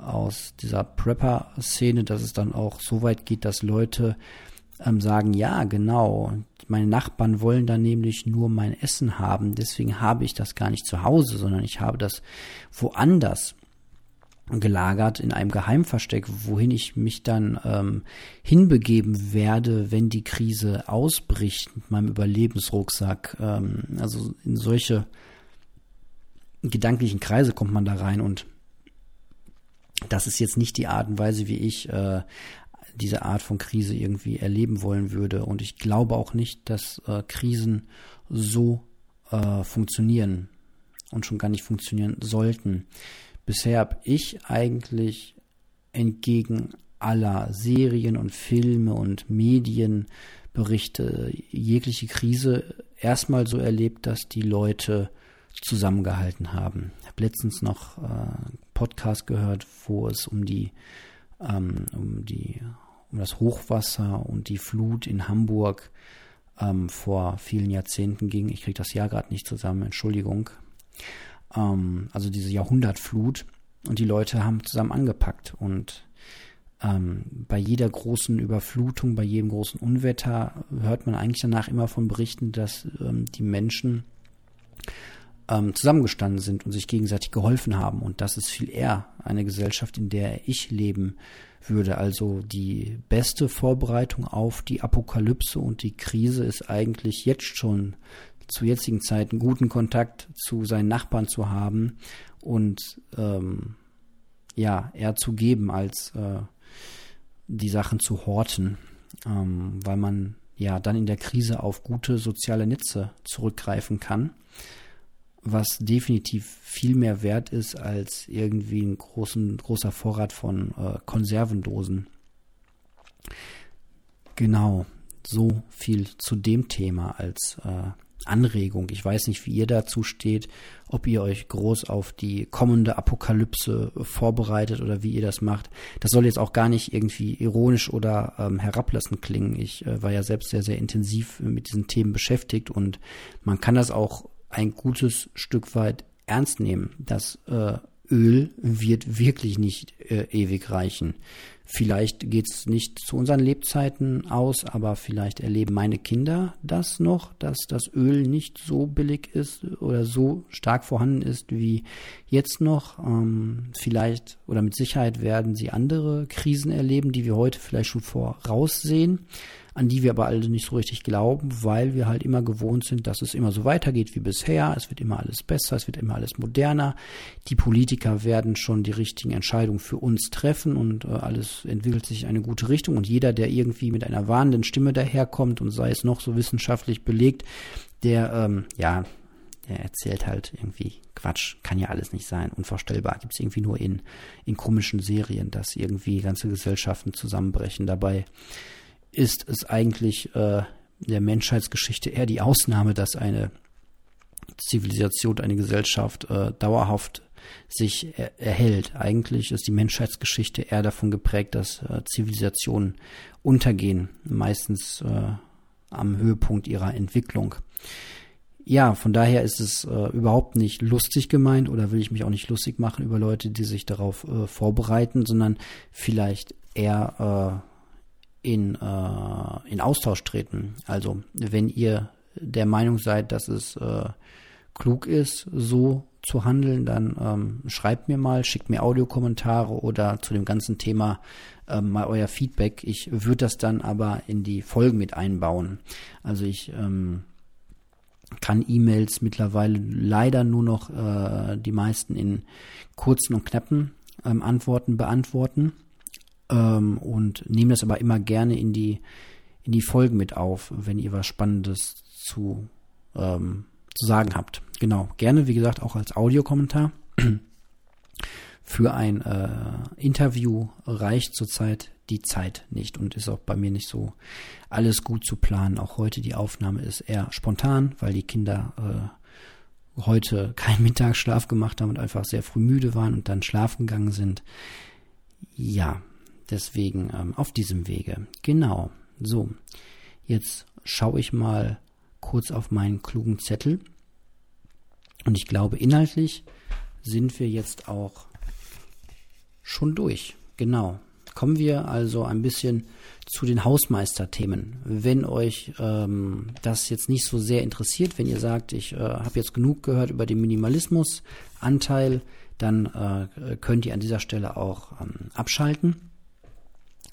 aus dieser Prepper-Szene, dass es dann auch so weit geht, dass Leute ähm, sagen, ja, genau, meine Nachbarn wollen dann nämlich nur mein Essen haben, deswegen habe ich das gar nicht zu Hause, sondern ich habe das woanders. gelagert in einem Geheimversteck, wohin ich mich dann ähm, hinbegeben werde, wenn die Krise ausbricht mit meinem Überlebensrucksack. Ähm, also in solche gedanklichen Kreise kommt man da rein und das ist jetzt nicht die Art und Weise, wie ich äh, diese Art von Krise irgendwie erleben wollen würde. Und ich glaube auch nicht, dass äh, Krisen so äh, funktionieren und schon gar nicht funktionieren sollten. Bisher habe ich eigentlich entgegen aller Serien und Filme und Medienberichte jegliche Krise erstmal so erlebt, dass die Leute zusammengehalten haben. Ich habe letztens noch äh, Podcast gehört, wo es um die ähm, um die um das Hochwasser und die Flut in Hamburg ähm, vor vielen Jahrzehnten ging. Ich kriege das Jahr gerade nicht zusammen, Entschuldigung. Ähm, also diese Jahrhundertflut und die Leute haben zusammen angepackt und ähm, bei jeder großen Überflutung, bei jedem großen Unwetter hört man eigentlich danach immer von Berichten, dass ähm, die Menschen ähm, zusammengestanden sind und sich gegenseitig geholfen haben. Und das ist viel eher eine Gesellschaft, in der ich leben würde. Also die beste Vorbereitung auf die Apokalypse und die Krise ist eigentlich jetzt schon zu jetzigen Zeiten guten Kontakt zu seinen Nachbarn zu haben und ähm, ja, eher zu geben, als äh, die Sachen zu horten, ähm, weil man ja dann in der Krise auf gute soziale Netze zurückgreifen kann was definitiv viel mehr wert ist als irgendwie ein großen, großer Vorrat von äh, Konservendosen. Genau, so viel zu dem Thema als äh, Anregung. Ich weiß nicht, wie ihr dazu steht, ob ihr euch groß auf die kommende Apokalypse vorbereitet oder wie ihr das macht. Das soll jetzt auch gar nicht irgendwie ironisch oder ähm, herablassend klingen. Ich äh, war ja selbst sehr, sehr intensiv mit diesen Themen beschäftigt und man kann das auch ein gutes Stück weit ernst nehmen. Das äh, Öl wird wirklich nicht äh, ewig reichen. Vielleicht geht's nicht zu unseren Lebzeiten aus, aber vielleicht erleben meine Kinder das noch, dass das Öl nicht so billig ist oder so stark vorhanden ist wie jetzt noch. Ähm, vielleicht oder mit Sicherheit werden sie andere Krisen erleben, die wir heute vielleicht schon voraussehen an die wir aber alle nicht so richtig glauben, weil wir halt immer gewohnt sind, dass es immer so weitergeht wie bisher. Es wird immer alles besser, es wird immer alles moderner. Die Politiker werden schon die richtigen Entscheidungen für uns treffen und äh, alles entwickelt sich in eine gute Richtung. Und jeder, der irgendwie mit einer warnenden Stimme daherkommt und sei es noch so wissenschaftlich belegt, der, ähm, ja, der erzählt halt irgendwie Quatsch, kann ja alles nicht sein, unvorstellbar. Gibt es irgendwie nur in, in komischen Serien, dass irgendwie ganze Gesellschaften zusammenbrechen. Dabei ist es eigentlich äh, der Menschheitsgeschichte eher die Ausnahme, dass eine Zivilisation, eine Gesellschaft äh, dauerhaft sich er erhält. Eigentlich ist die Menschheitsgeschichte eher davon geprägt, dass äh, Zivilisationen untergehen, meistens äh, am Höhepunkt ihrer Entwicklung. Ja, von daher ist es äh, überhaupt nicht lustig gemeint oder will ich mich auch nicht lustig machen über Leute, die sich darauf äh, vorbereiten, sondern vielleicht eher äh, in, äh, in Austausch treten. Also wenn ihr der Meinung seid, dass es äh, klug ist, so zu handeln, dann ähm, schreibt mir mal, schickt mir Audiokommentare oder zu dem ganzen Thema ähm, mal euer Feedback. Ich würde das dann aber in die Folgen mit einbauen. Also ich ähm, kann E-Mails mittlerweile leider nur noch äh, die meisten in kurzen und knappen ähm, Antworten beantworten ähm, und nehme das aber immer gerne in die, in die Folgen mit auf, wenn ihr was Spannendes zu, ähm, zu sagen habt. Genau, gerne, wie gesagt, auch als Audiokommentar. Für ein äh, Interview reicht zurzeit die Zeit nicht und ist auch bei mir nicht so alles gut zu planen. Auch heute die Aufnahme ist eher spontan, weil die Kinder äh, heute keinen Mittagsschlaf gemacht haben und einfach sehr früh müde waren und dann schlafen gegangen sind. Ja, Deswegen ähm, auf diesem Wege. Genau. So, jetzt schaue ich mal kurz auf meinen klugen Zettel. Und ich glaube, inhaltlich sind wir jetzt auch schon durch. Genau. Kommen wir also ein bisschen zu den Hausmeisterthemen. Wenn euch ähm, das jetzt nicht so sehr interessiert, wenn ihr sagt, ich äh, habe jetzt genug gehört über den Minimalismus-Anteil, dann äh, könnt ihr an dieser Stelle auch ähm, abschalten.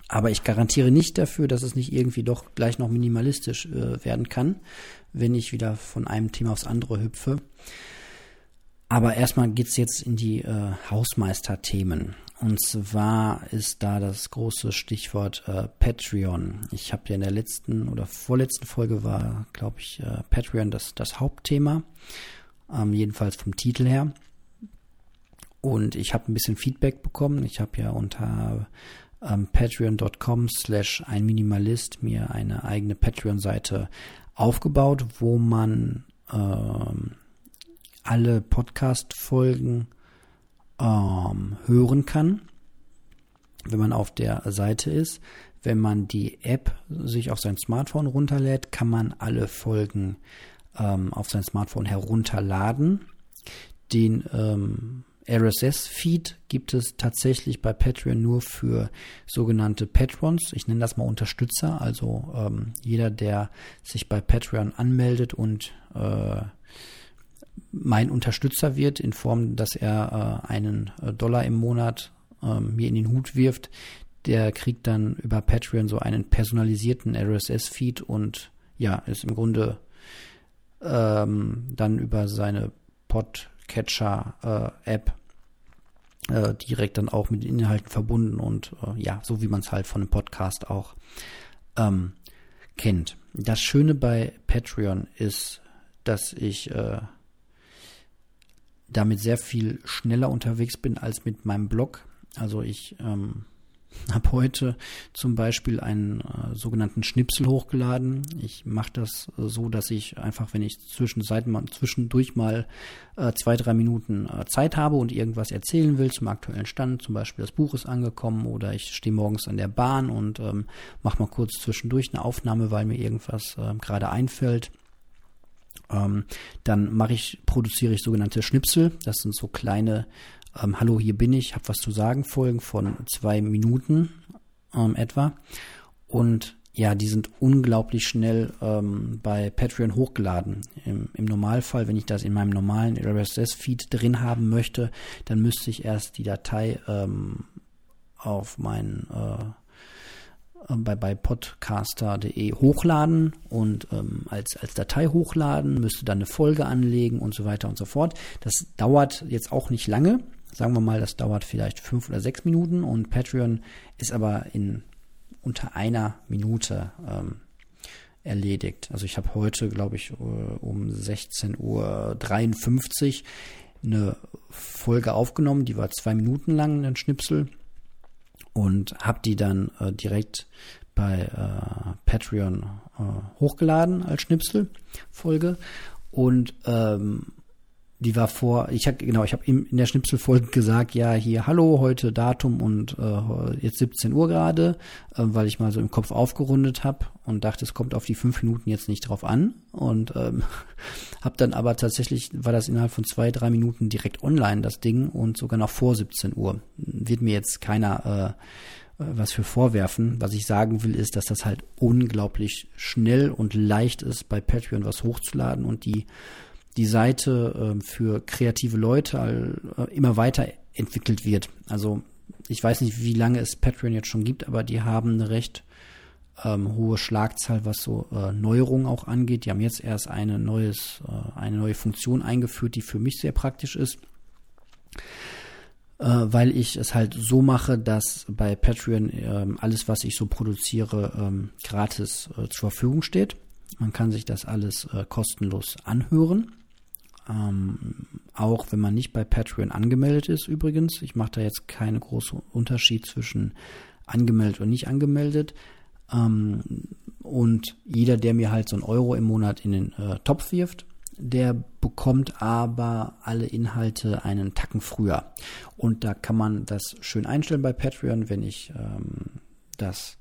Aber ich garantiere nicht dafür, dass es nicht irgendwie doch gleich noch minimalistisch äh, werden kann, wenn ich wieder von einem Thema aufs andere hüpfe. Aber erstmal geht's jetzt in die äh, Hausmeister-Themen. Und zwar ist da das große Stichwort äh, Patreon. Ich habe ja in der letzten oder vorletzten Folge war, glaube ich, äh, Patreon das, das Hauptthema. Ähm, jedenfalls vom Titel her. Und ich habe ein bisschen Feedback bekommen. Ich habe ja unter ähm, patreon.com slash ein Minimalist mir eine eigene Patreon-Seite aufgebaut, wo man ähm, alle Podcast-Folgen ähm, hören kann, wenn man auf der Seite ist. Wenn man die App sich auf sein Smartphone runterlädt, kann man alle Folgen ähm, auf sein Smartphone herunterladen. Den ähm, RSS-Feed gibt es tatsächlich bei Patreon nur für sogenannte Patrons. Ich nenne das mal Unterstützer. Also ähm, jeder, der sich bei Patreon anmeldet und äh, mein Unterstützer wird, in Form, dass er äh, einen äh, Dollar im Monat äh, mir in den Hut wirft, der kriegt dann über Patreon so einen personalisierten RSS-Feed und ja, ist im Grunde ähm, dann über seine Podcatcher-App äh, direkt dann auch mit den Inhalten verbunden und äh, ja, so wie man es halt von einem Podcast auch ähm, kennt. Das Schöne bei Patreon ist, dass ich äh, damit sehr viel schneller unterwegs bin als mit meinem Blog. Also ich ähm, habe heute zum Beispiel einen äh, sogenannten Schnipsel hochgeladen. Ich mache das äh, so, dass ich einfach, wenn ich mal, zwischendurch mal äh, zwei, drei Minuten äh, Zeit habe und irgendwas erzählen will zum aktuellen Stand, zum Beispiel das Buch ist angekommen oder ich stehe morgens an der Bahn und ähm, mache mal kurz zwischendurch eine Aufnahme, weil mir irgendwas äh, gerade einfällt. Ähm, dann mache ich, produziere ich sogenannte Schnipsel. Das sind so kleine ähm, Hallo, hier bin ich, habe was zu sagen, Folgen von zwei Minuten ähm, etwa. Und ja, die sind unglaublich schnell ähm, bei Patreon hochgeladen. Im, Im, Normalfall, wenn ich das in meinem normalen RSS-Feed drin haben möchte, dann müsste ich erst die Datei ähm, auf mein äh, bei, bei podcaster.de hochladen und ähm, als, als Datei hochladen, müsste dann eine Folge anlegen und so weiter und so fort. Das dauert jetzt auch nicht lange. Sagen wir mal, das dauert vielleicht fünf oder sechs Minuten und Patreon ist aber in unter einer Minute ähm, erledigt. Also ich habe heute, glaube ich, äh, um 16.53 Uhr eine Folge aufgenommen, die war zwei Minuten lang, ein Schnipsel, und habe die dann äh, direkt bei äh, Patreon äh, hochgeladen als Schnipselfolge. Und ähm, die war vor, ich habe genau, ich habe ihm in der Schnipselfolge gesagt, ja, hier, hallo, heute Datum und äh, jetzt 17 Uhr gerade, äh, weil ich mal so im Kopf aufgerundet habe und dachte, es kommt auf die fünf Minuten jetzt nicht drauf an. Und ähm, habe dann aber tatsächlich, war das innerhalb von zwei, drei Minuten direkt online, das Ding, und sogar noch vor 17 Uhr. Wird mir jetzt keiner äh, was für vorwerfen. Was ich sagen will, ist, dass das halt unglaublich schnell und leicht ist, bei Patreon was hochzuladen und die die Seite äh, für kreative Leute äh, immer weiterentwickelt wird. Also ich weiß nicht, wie lange es Patreon jetzt schon gibt, aber die haben eine recht ähm, hohe Schlagzahl, was so äh, Neuerungen auch angeht. Die haben jetzt erst eine neues, äh, eine neue Funktion eingeführt, die für mich sehr praktisch ist. Äh, weil ich es halt so mache, dass bei Patreon ähm, alles, was ich so produziere, ähm, gratis äh, zur Verfügung steht. Man kann sich das alles kostenlos anhören. Ähm, auch wenn man nicht bei Patreon angemeldet ist übrigens. Ich mache da jetzt keinen großen Unterschied zwischen angemeldet und nicht angemeldet. Ähm, und jeder, der mir halt so einen Euro im Monat in den äh, Topf wirft, der bekommt aber alle Inhalte einen Tacken früher. Und da kann man das schön einstellen bei Patreon, wenn ich ähm, das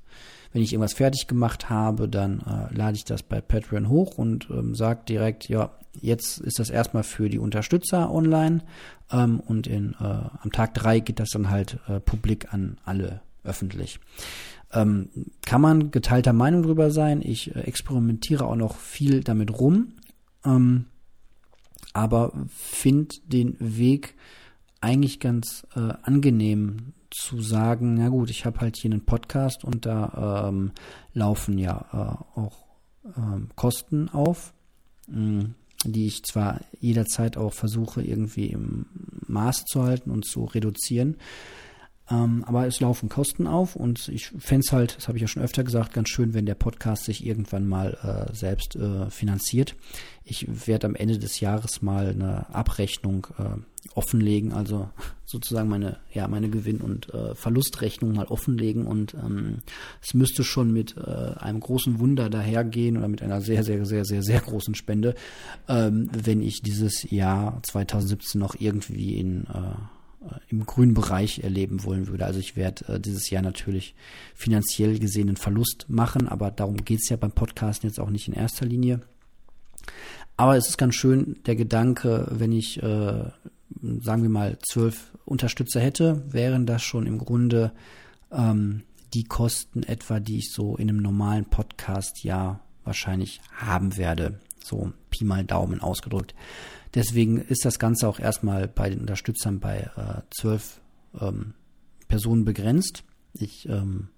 wenn ich irgendwas fertig gemacht habe, dann äh, lade ich das bei Patreon hoch und ähm, sage direkt, ja, jetzt ist das erstmal für die Unterstützer online ähm, und in, äh, am Tag drei geht das dann halt äh, publik an alle öffentlich. Ähm, kann man geteilter Meinung drüber sein. Ich äh, experimentiere auch noch viel damit rum, ähm, aber finde den Weg eigentlich ganz äh, angenehm zu sagen, na gut, ich habe halt hier einen Podcast und da ähm, laufen ja äh, auch ähm, Kosten auf, mh, mm, die ich zwar jederzeit auch versuche irgendwie im Maß zu halten und zu reduzieren, ähm, aber es laufen Kosten auf und ich fände es halt, das habe ich ja schon öfter gesagt, ganz schön, wenn der Podcast sich irgendwann mal äh, selbst äh, finanziert. Ich werde am Ende des Jahres mal eine Abrechnung äh, offenlegen, also sozusagen meine, ja, meine Gewinn- und äh, Verlustrechnung mal offenlegen und ähm, es müsste schon mit äh, einem großen Wunder dahergehen oder mit einer sehr, sehr, sehr, sehr, sehr großen Spende, ähm, wenn ich dieses Jahr 2017 noch irgendwie in äh, im grünen Bereich erleben wollen würde. Also ich werde äh, dieses Jahr natürlich finanziell gesehen einen Verlust machen, aber darum geht es ja beim Podcasten jetzt auch nicht in erster Linie. Aber es ist ganz schön der Gedanke, wenn ich, äh, sagen wir mal, zwölf Unterstützer hätte, wären das schon im Grunde ähm, die Kosten etwa, die ich so in einem normalen Podcast ja wahrscheinlich haben werde. So Pi mal Daumen ausgedrückt. Deswegen ist das Ganze auch erstmal bei den Unterstützern bei äh, zwölf ähm, Personen begrenzt. Ich ähm,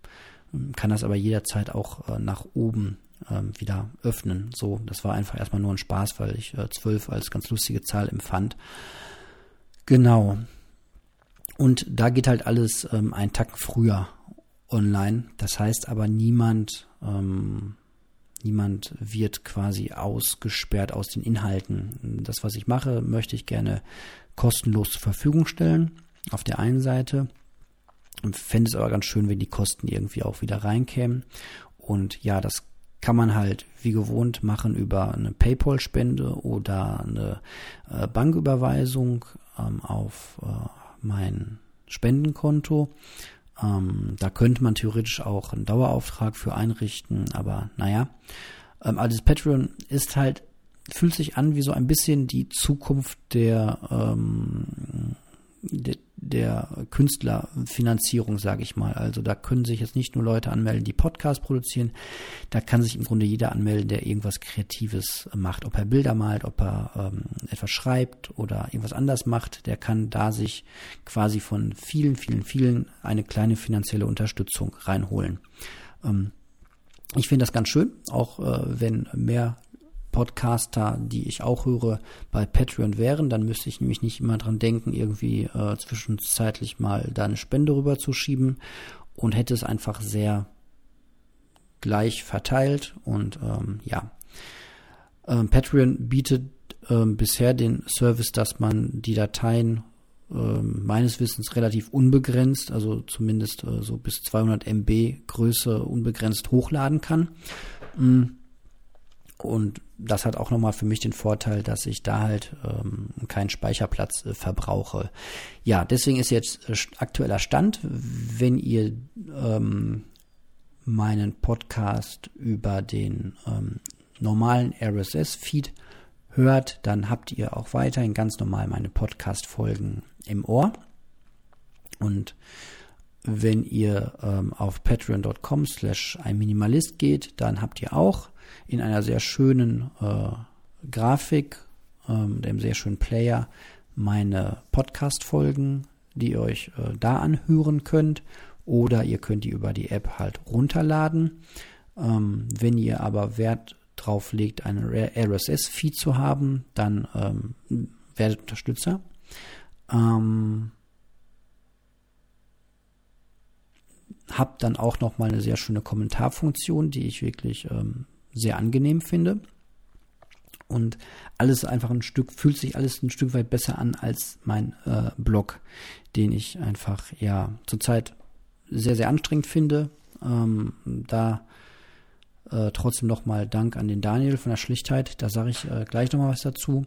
kann das aber jederzeit auch äh, nach oben ähm, wieder öffnen. So, das war einfach erstmal nur ein Spaß, weil ich äh, zwölf als ganz lustige Zahl empfand. Genau. Und da geht halt alles ähm, einen Tag früher online. Das heißt aber niemand ähm, Niemand wird quasi ausgesperrt aus den Inhalten. Das, was ich mache, möchte ich gerne kostenlos zur Verfügung stellen. Auf der einen Seite. Fände es aber ganz schön, wenn die Kosten irgendwie auch wieder reinkämen. Und ja, das kann man halt wie gewohnt machen über eine PayPal-Spende oder eine äh, Banküberweisung ähm, auf äh, mein Spendenkonto. Ähm, da könnte man theoretisch auch einen Dauerauftrag für einrichten, aber naja. Ähm, also Patreon ist halt, fühlt sich an wie so ein bisschen die Zukunft der, ähm, der, der Künstlerfinanzierung, sage ich mal. Also da können sich jetzt nicht nur Leute anmelden, die Podcasts produzieren, da kann sich im Grunde jeder anmelden, der irgendwas Kreatives macht. Ob er Bilder malt, ob er ähm, etwas schreibt oder irgendwas anders macht, der kann da sich quasi von vielen, vielen, vielen eine kleine finanzielle Unterstützung reinholen. Ähm, ich finde das ganz schön, auch äh, wenn mehr Podcaster, die ich auch höre, bei Patreon wären, dann müsste ich nämlich nicht immer dran denken, irgendwie äh, zwischenzeitlich mal da eine Spende rüberzuschieben und hätte es einfach sehr gleich verteilt und ähm, ja. Ähm, Patreon bietet ähm, bisher den Service, dass man die Dateien ähm, meines Wissens relativ unbegrenzt, also zumindest äh, so bis 200 MB Größe unbegrenzt hochladen kann. Und das hat auch nochmal für mich den Vorteil, dass ich da halt ähm, keinen Speicherplatz äh, verbrauche. Ja, deswegen ist jetzt äh, aktueller Stand, wenn ihr ähm, meinen Podcast über den ähm, normalen RSS-Feed hört, dann habt ihr auch weiterhin ganz normal meine Podcast-Folgen im Ohr. Und wenn ihr ähm, auf patreon.com slash ein Minimalist geht, dann habt ihr auch in einer sehr schönen äh, Grafik, ähm, dem sehr schönen Player, meine Podcast-Folgen, die ihr euch äh, da anhören könnt. Oder ihr könnt die über die App halt runterladen. Ähm, wenn ihr aber Wert drauf legt, einen RSS-Feed zu haben, dann ähm, werdet Unterstützer. Ähm, habt dann auch noch mal eine sehr schöne Kommentarfunktion, die ich wirklich ähm, sehr angenehm finde. Und alles einfach ein Stück, fühlt sich alles ein Stück weit besser an als mein äh, Blog, den ich einfach ja zurzeit sehr, sehr anstrengend finde. Ähm, da äh, trotzdem nochmal Dank an den Daniel von der Schlichtheit. Da sage ich äh, gleich nochmal was dazu.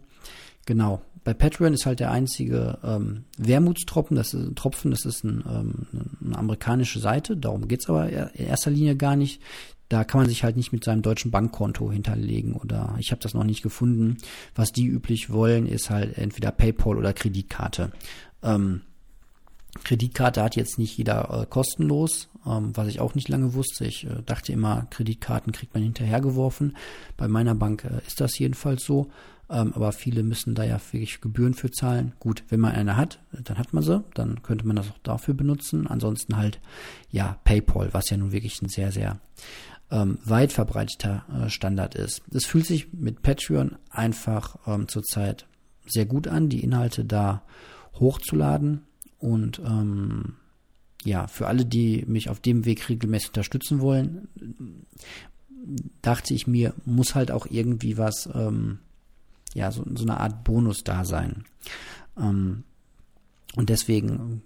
Genau. Bei Patreon ist halt der einzige ähm, Wermutstropfen, das ist ein Tropfen, das ist ein, ähm, eine amerikanische Seite, darum geht's aber in erster Linie gar nicht da kann man sich halt nicht mit seinem deutschen Bankkonto hinterlegen oder ich habe das noch nicht gefunden. Was die üblich wollen, ist halt entweder PayPal oder Kreditkarte. Ähm, Kreditkarte hat jetzt nicht jeder äh, kostenlos, ähm, was ich auch nicht lange wusste. Ich äh, dachte immer, Kreditkarten kriegt man hinterhergeworfen. Bei meiner Bank äh, ist das jedenfalls so. ähm, aber viele müssen da ja wirklich Gebühren für zahlen. Gut, wenn man eine hat, dann hat man sie, dann könnte man das auch dafür benutzen. Ansonsten halt, ja, PayPal, was ja nun wirklich ein sehr, sehr ähm, weit verbreiteter äh, Standard ist. Es fühlt sich mit Patreon einfach ähm, zurzeit sehr gut an, die Inhalte da hochzuladen und ähm, ja, für alle, die mich auf dem Weg regelmäßig unterstützen wollen, dachte ich mir, muss halt auch irgendwie was, ähm, ja, so, so eine Art Bonus da sein. Ähm, und deswegen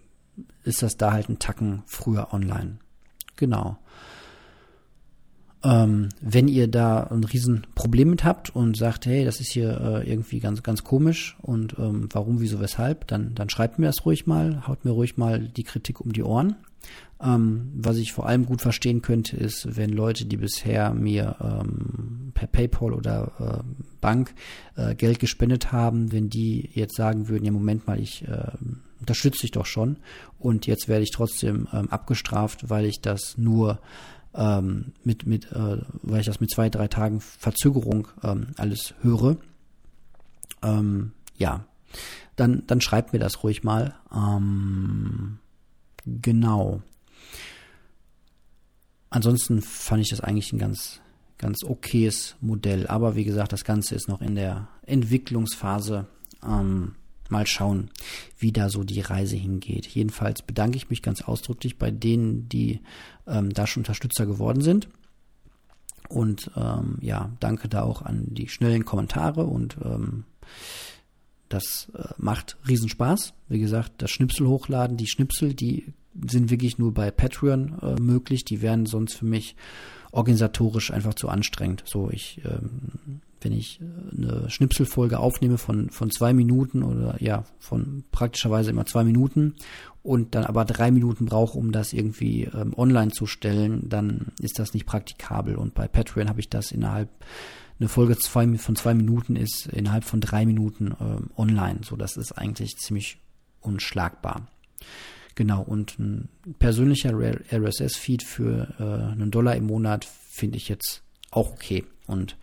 ist das da halt ein Tacken früher online. Genau. Ähm, wenn ihr da ein Riesenproblem mit habt und sagt, hey, das ist hier äh, irgendwie ganz, ganz komisch und ähm, warum, wieso, weshalb, dann, dann schreibt mir das ruhig mal, haut mir ruhig mal die Kritik um die Ohren. Ähm, was ich vor allem gut verstehen könnte, ist, wenn Leute, die bisher mir ähm, per PayPal oder äh, Bank äh, Geld gespendet haben, wenn die jetzt sagen würden, ja Moment mal, ich äh, unterstütze dich doch schon und jetzt werde ich trotzdem ähm, abgestraft, weil ich das nur ähm, mit, mit, äh, weil ich das mit zwei, drei Tagen Verzögerung ähm, alles höre. Ähm, ja, dann, dann schreibt mir das ruhig mal. Ähm, genau. Ansonsten fand ich das eigentlich ein ganz, ganz okayes Modell. Aber wie gesagt, das Ganze ist noch in der Entwicklungsphase. Ähm, mal schauen, wie da so die Reise hingeht. Jedenfalls bedanke ich mich ganz ausdrücklich bei denen, die ähm, da schon Unterstützer geworden sind. Und ähm, ja, danke da auch an die schnellen Kommentare und ähm, das äh, macht Riesenspaß. Wie gesagt, das Schnipsel hochladen, die Schnipsel, die sind wirklich nur bei Patreon äh, möglich. Die wären sonst für mich organisatorisch einfach zu anstrengend. So, ich ähm, wenn ich äh, eine Schnipselfolge aufnehme von, von zwei Minuten oder ja, von praktischerweise immer zwei Minuten und dann aber drei Minuten brauche, um das irgendwie ähm, online zu stellen, dann ist das nicht praktikabel. Und bei Patreon habe ich das innerhalb, eine Folge zwei, von zwei Minuten ist innerhalb von drei Minuten ähm, online. So, das ist eigentlich ziemlich unschlagbar. Genau, und ein persönlicher RSS-Feed für äh, einen Dollar im Monat finde ich jetzt auch okay. Und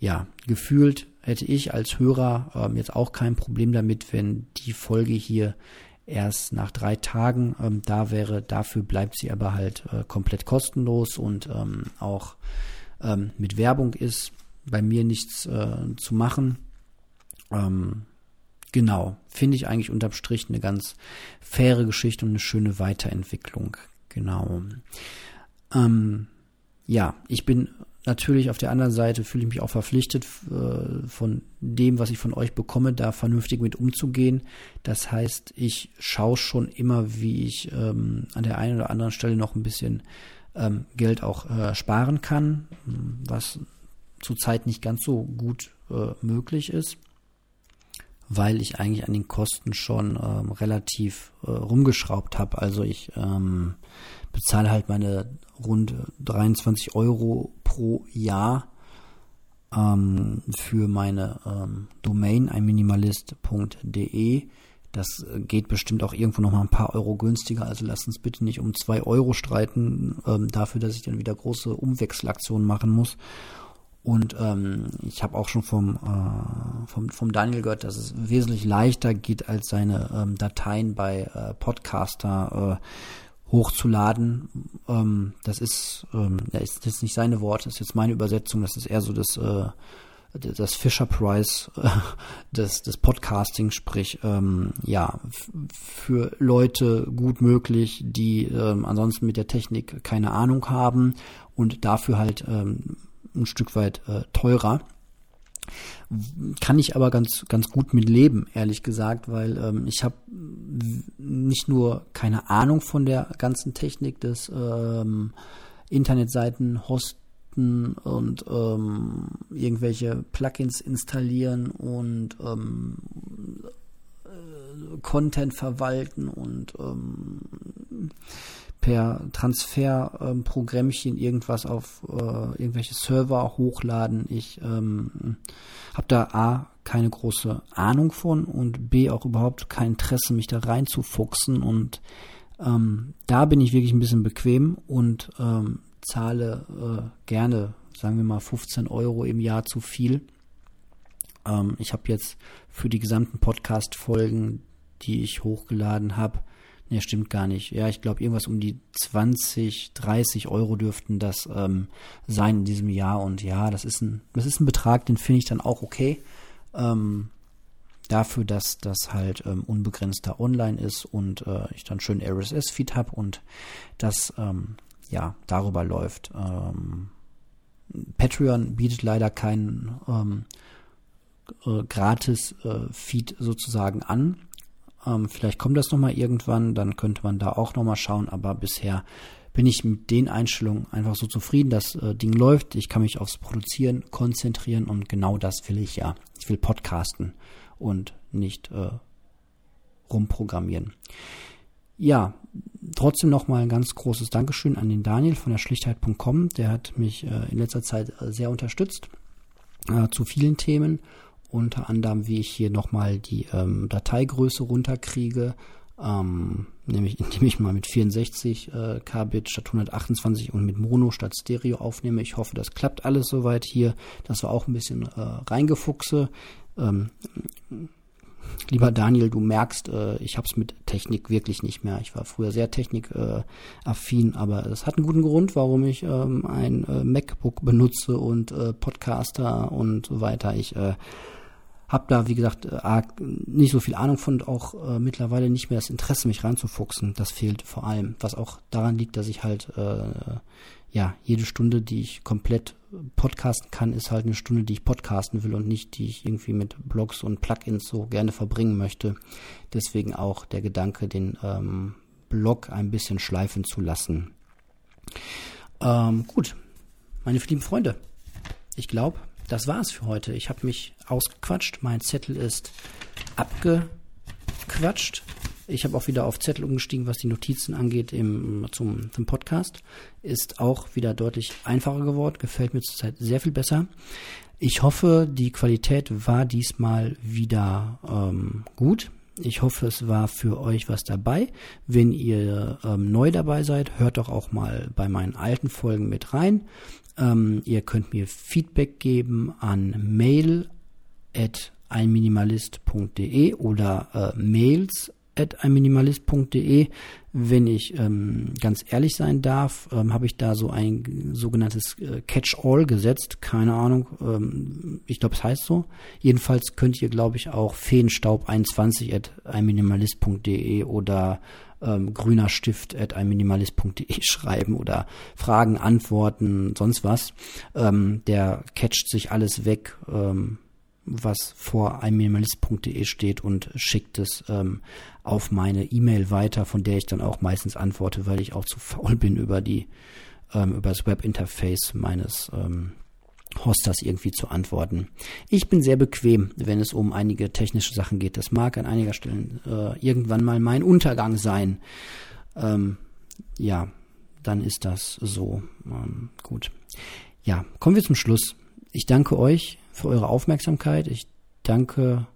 ja, gefühlt hätte ich als Hörer ähm, jetzt auch kein Problem damit, wenn die Folge hier erst nach drei Tagen ähm, da wäre. Dafür bleibt sie aber halt äh, komplett kostenlos und ähm, auch ähm, mit Werbung ist bei mir nichts äh, zu machen. Ähm, genau, finde ich eigentlich unterm Strich eine ganz faire Geschichte und eine schöne Weiterentwicklung. Genau. Ähm, ja, ich bin Natürlich auf der anderen Seite fühle ich mich auch verpflichtet, äh, von dem, was ich von euch bekomme, da vernünftig mit umzugehen. Das heißt, ich schaue schon immer, wie ich ähm, an der einen oder anderen Stelle noch ein bisschen ähm, Geld auch äh, sparen kann, was zurzeit nicht ganz so gut äh, möglich ist, weil ich eigentlich an den Kosten schon ähm, relativ äh, rumgeschraubt habe. Also ich ähm, bezahle halt meine rund 23 Euro pro Jahr ähm, für meine ähm, Domain, einminimalist.de. Das geht bestimmt auch irgendwo noch mal ein paar Euro günstiger. Also lasst uns bitte nicht um zwei Euro streiten, ähm, dafür, dass ich dann wieder große Umwechselaktionen machen muss. Und ähm, ich habe auch schon vom, äh, vom, vom Daniel gehört, dass es wesentlich leichter geht, als seine ähm, Dateien bei äh, Podcaster äh, hochzuladen. Ähm, das ist, ähm, das ist jetzt nicht seine Worte, ist jetzt meine Übersetzung, das ist eher so das, äh, das Fisher Price äh, des, des Podcasting, sprich, ähm, ja, für Leute gut möglich, die ähm, ansonsten mit der Technik keine Ahnung haben und dafür halt ähm, ein Stück weit äh, teurer. Kann ich aber ganz, ganz gut mit leben, ehrlich gesagt, weil ähm, ich habe nicht nur keine Ahnung von der ganzen Technik des ähm, Internetseiten hosten und ähm, irgendwelche Plugins installieren und ähm, äh, Content verwalten und ähm, per Transferprogrammchen ähm, irgendwas auf äh, irgendwelche Server hochladen. Ich ähm, habe da A keine große Ahnung von und B auch überhaupt kein Interesse, mich da reinzufuchsen. Und ähm, da bin ich wirklich ein bisschen bequem und ähm, zahle äh, gerne, sagen wir mal, 15 Euro im Jahr zu viel Ähm, ich habe jetzt für die gesamten Podcast-Folgen, die ich hochgeladen habe, Ne, stimmt gar nicht. Ja, ich glaube, irgendwas um die 20, 30 Euro dürften das ähm, sein in diesem Jahr. Und ja, das ist ein, das ist ein Betrag, den finde ich dann auch okay. Ähm, dafür, dass das halt ähm, unbegrenzter online ist und äh, ich dann schön RSS-Feed habe und das ähm, ja darüber läuft. Ähm, Patreon bietet leider keinen ähm, äh, gratis äh, Feed sozusagen an. Ähm, vielleicht kommt das nochmal irgendwann, dann könnte man da auch nochmal schauen, aber bisher bin ich mit den Einstellungen einfach so zufrieden. Das äh, Ding läuft, ich kann mich aufs Produzieren konzentrieren und genau das will ich ja. Ich will podcasten und nicht äh, rumprogrammieren. Ja, trotzdem nochmal ein ganz großes Dankeschön an den Daniel von der Schlichtheit.com. Der hat mich äh, in letzter Zeit äh, sehr unterstützt äh, zu vielen Themen unter anderem, wie ich hier nochmal die ähm, Dateigröße runterkriege, ähm, nämlich indem ich mal mit 64 äh, Kbit statt 128 und mit Mono statt Stereo aufnehme. Ich hoffe, das klappt alles soweit hier. Das war auch ein bisschen äh, reingefuchse. Ähm, lieber Daniel, du merkst, äh, ich habe es mit Technik wirklich nicht mehr. Ich war früher sehr technikaffin, äh, aber es hat einen guten Grund, warum ich ähm, ein äh, MacBook benutze und äh, Podcaster und so weiter. Ich habe da, wie gesagt, äh, nicht so viel Ahnung von und auch äh, mittlerweile nicht mehr das Interesse, mich reinzufuchsen. Das fehlt vor allem. Was auch daran liegt, dass ich halt, äh, ja, jede Stunde, die ich komplett podcasten kann, ist halt eine Stunde, die ich podcasten will und nicht, die ich irgendwie mit Blogs und Plugins so gerne verbringen möchte. Deswegen auch der Gedanke, den ähm, Blog ein bisschen schleifen zu lassen. Ähm, gut, meine lieben Freunde, ich glaube, das war's für heute. Ich habe mich ausgequatscht. Mein Zettel ist abgequatscht. Ich habe auch wieder auf Zettel umgestiegen, was die Notizen angeht im, zum, zum Podcast. Ist auch wieder deutlich einfacher geworden. Gefällt mir zurzeit sehr viel besser. Ich hoffe, die Qualität war diesmal wieder ähm, gut. Ich hoffe, es war für euch was dabei. Wenn ihr ähm, neu dabei seid, hört doch auch mal bei meinen alten Folgen mit rein. Ähm, ihr könnt mir Feedback geben an mail at einminimalist.de oder äh, mails at einminimalist.de. Wenn ich ähm, ganz ehrlich sein darf, ähm, habe ich da so ein sogenanntes äh, Catch-all gesetzt. Keine Ahnung, ähm, ich glaube, es heißt so. Jedenfalls könnt ihr, glaube ich, auch feenstaub21 at einminimalist.de oder ähm, grüner Stift at einminimalist.de schreiben oder Fragen, Antworten, sonst was. Ähm, der catcht sich alles weg, ähm, was vor einminimalist.de steht und schickt es ähm, auf meine E-Mail weiter, von der ich dann auch meistens antworte, weil ich auch zu faul bin über die ähm, über das Webinterface meines ähm, Hosters irgendwie zu antworten. Ich bin sehr bequem, wenn es um einige technische Sachen geht. Das mag an einiger Stelle äh, irgendwann mal mein Untergang sein. Ähm, ja, dann ist das so. Ähm, gut. Ja, kommen wir zum Schluss. Ich danke euch für eure Aufmerksamkeit. Ich danke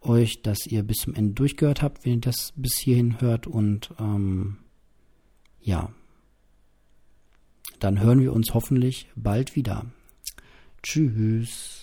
euch, dass ihr bis zum Ende durchgehört habt, wenn ihr das bis hierhin hört. Und ähm, ja, dann hören wir uns hoffentlich bald wieder. Tschüss.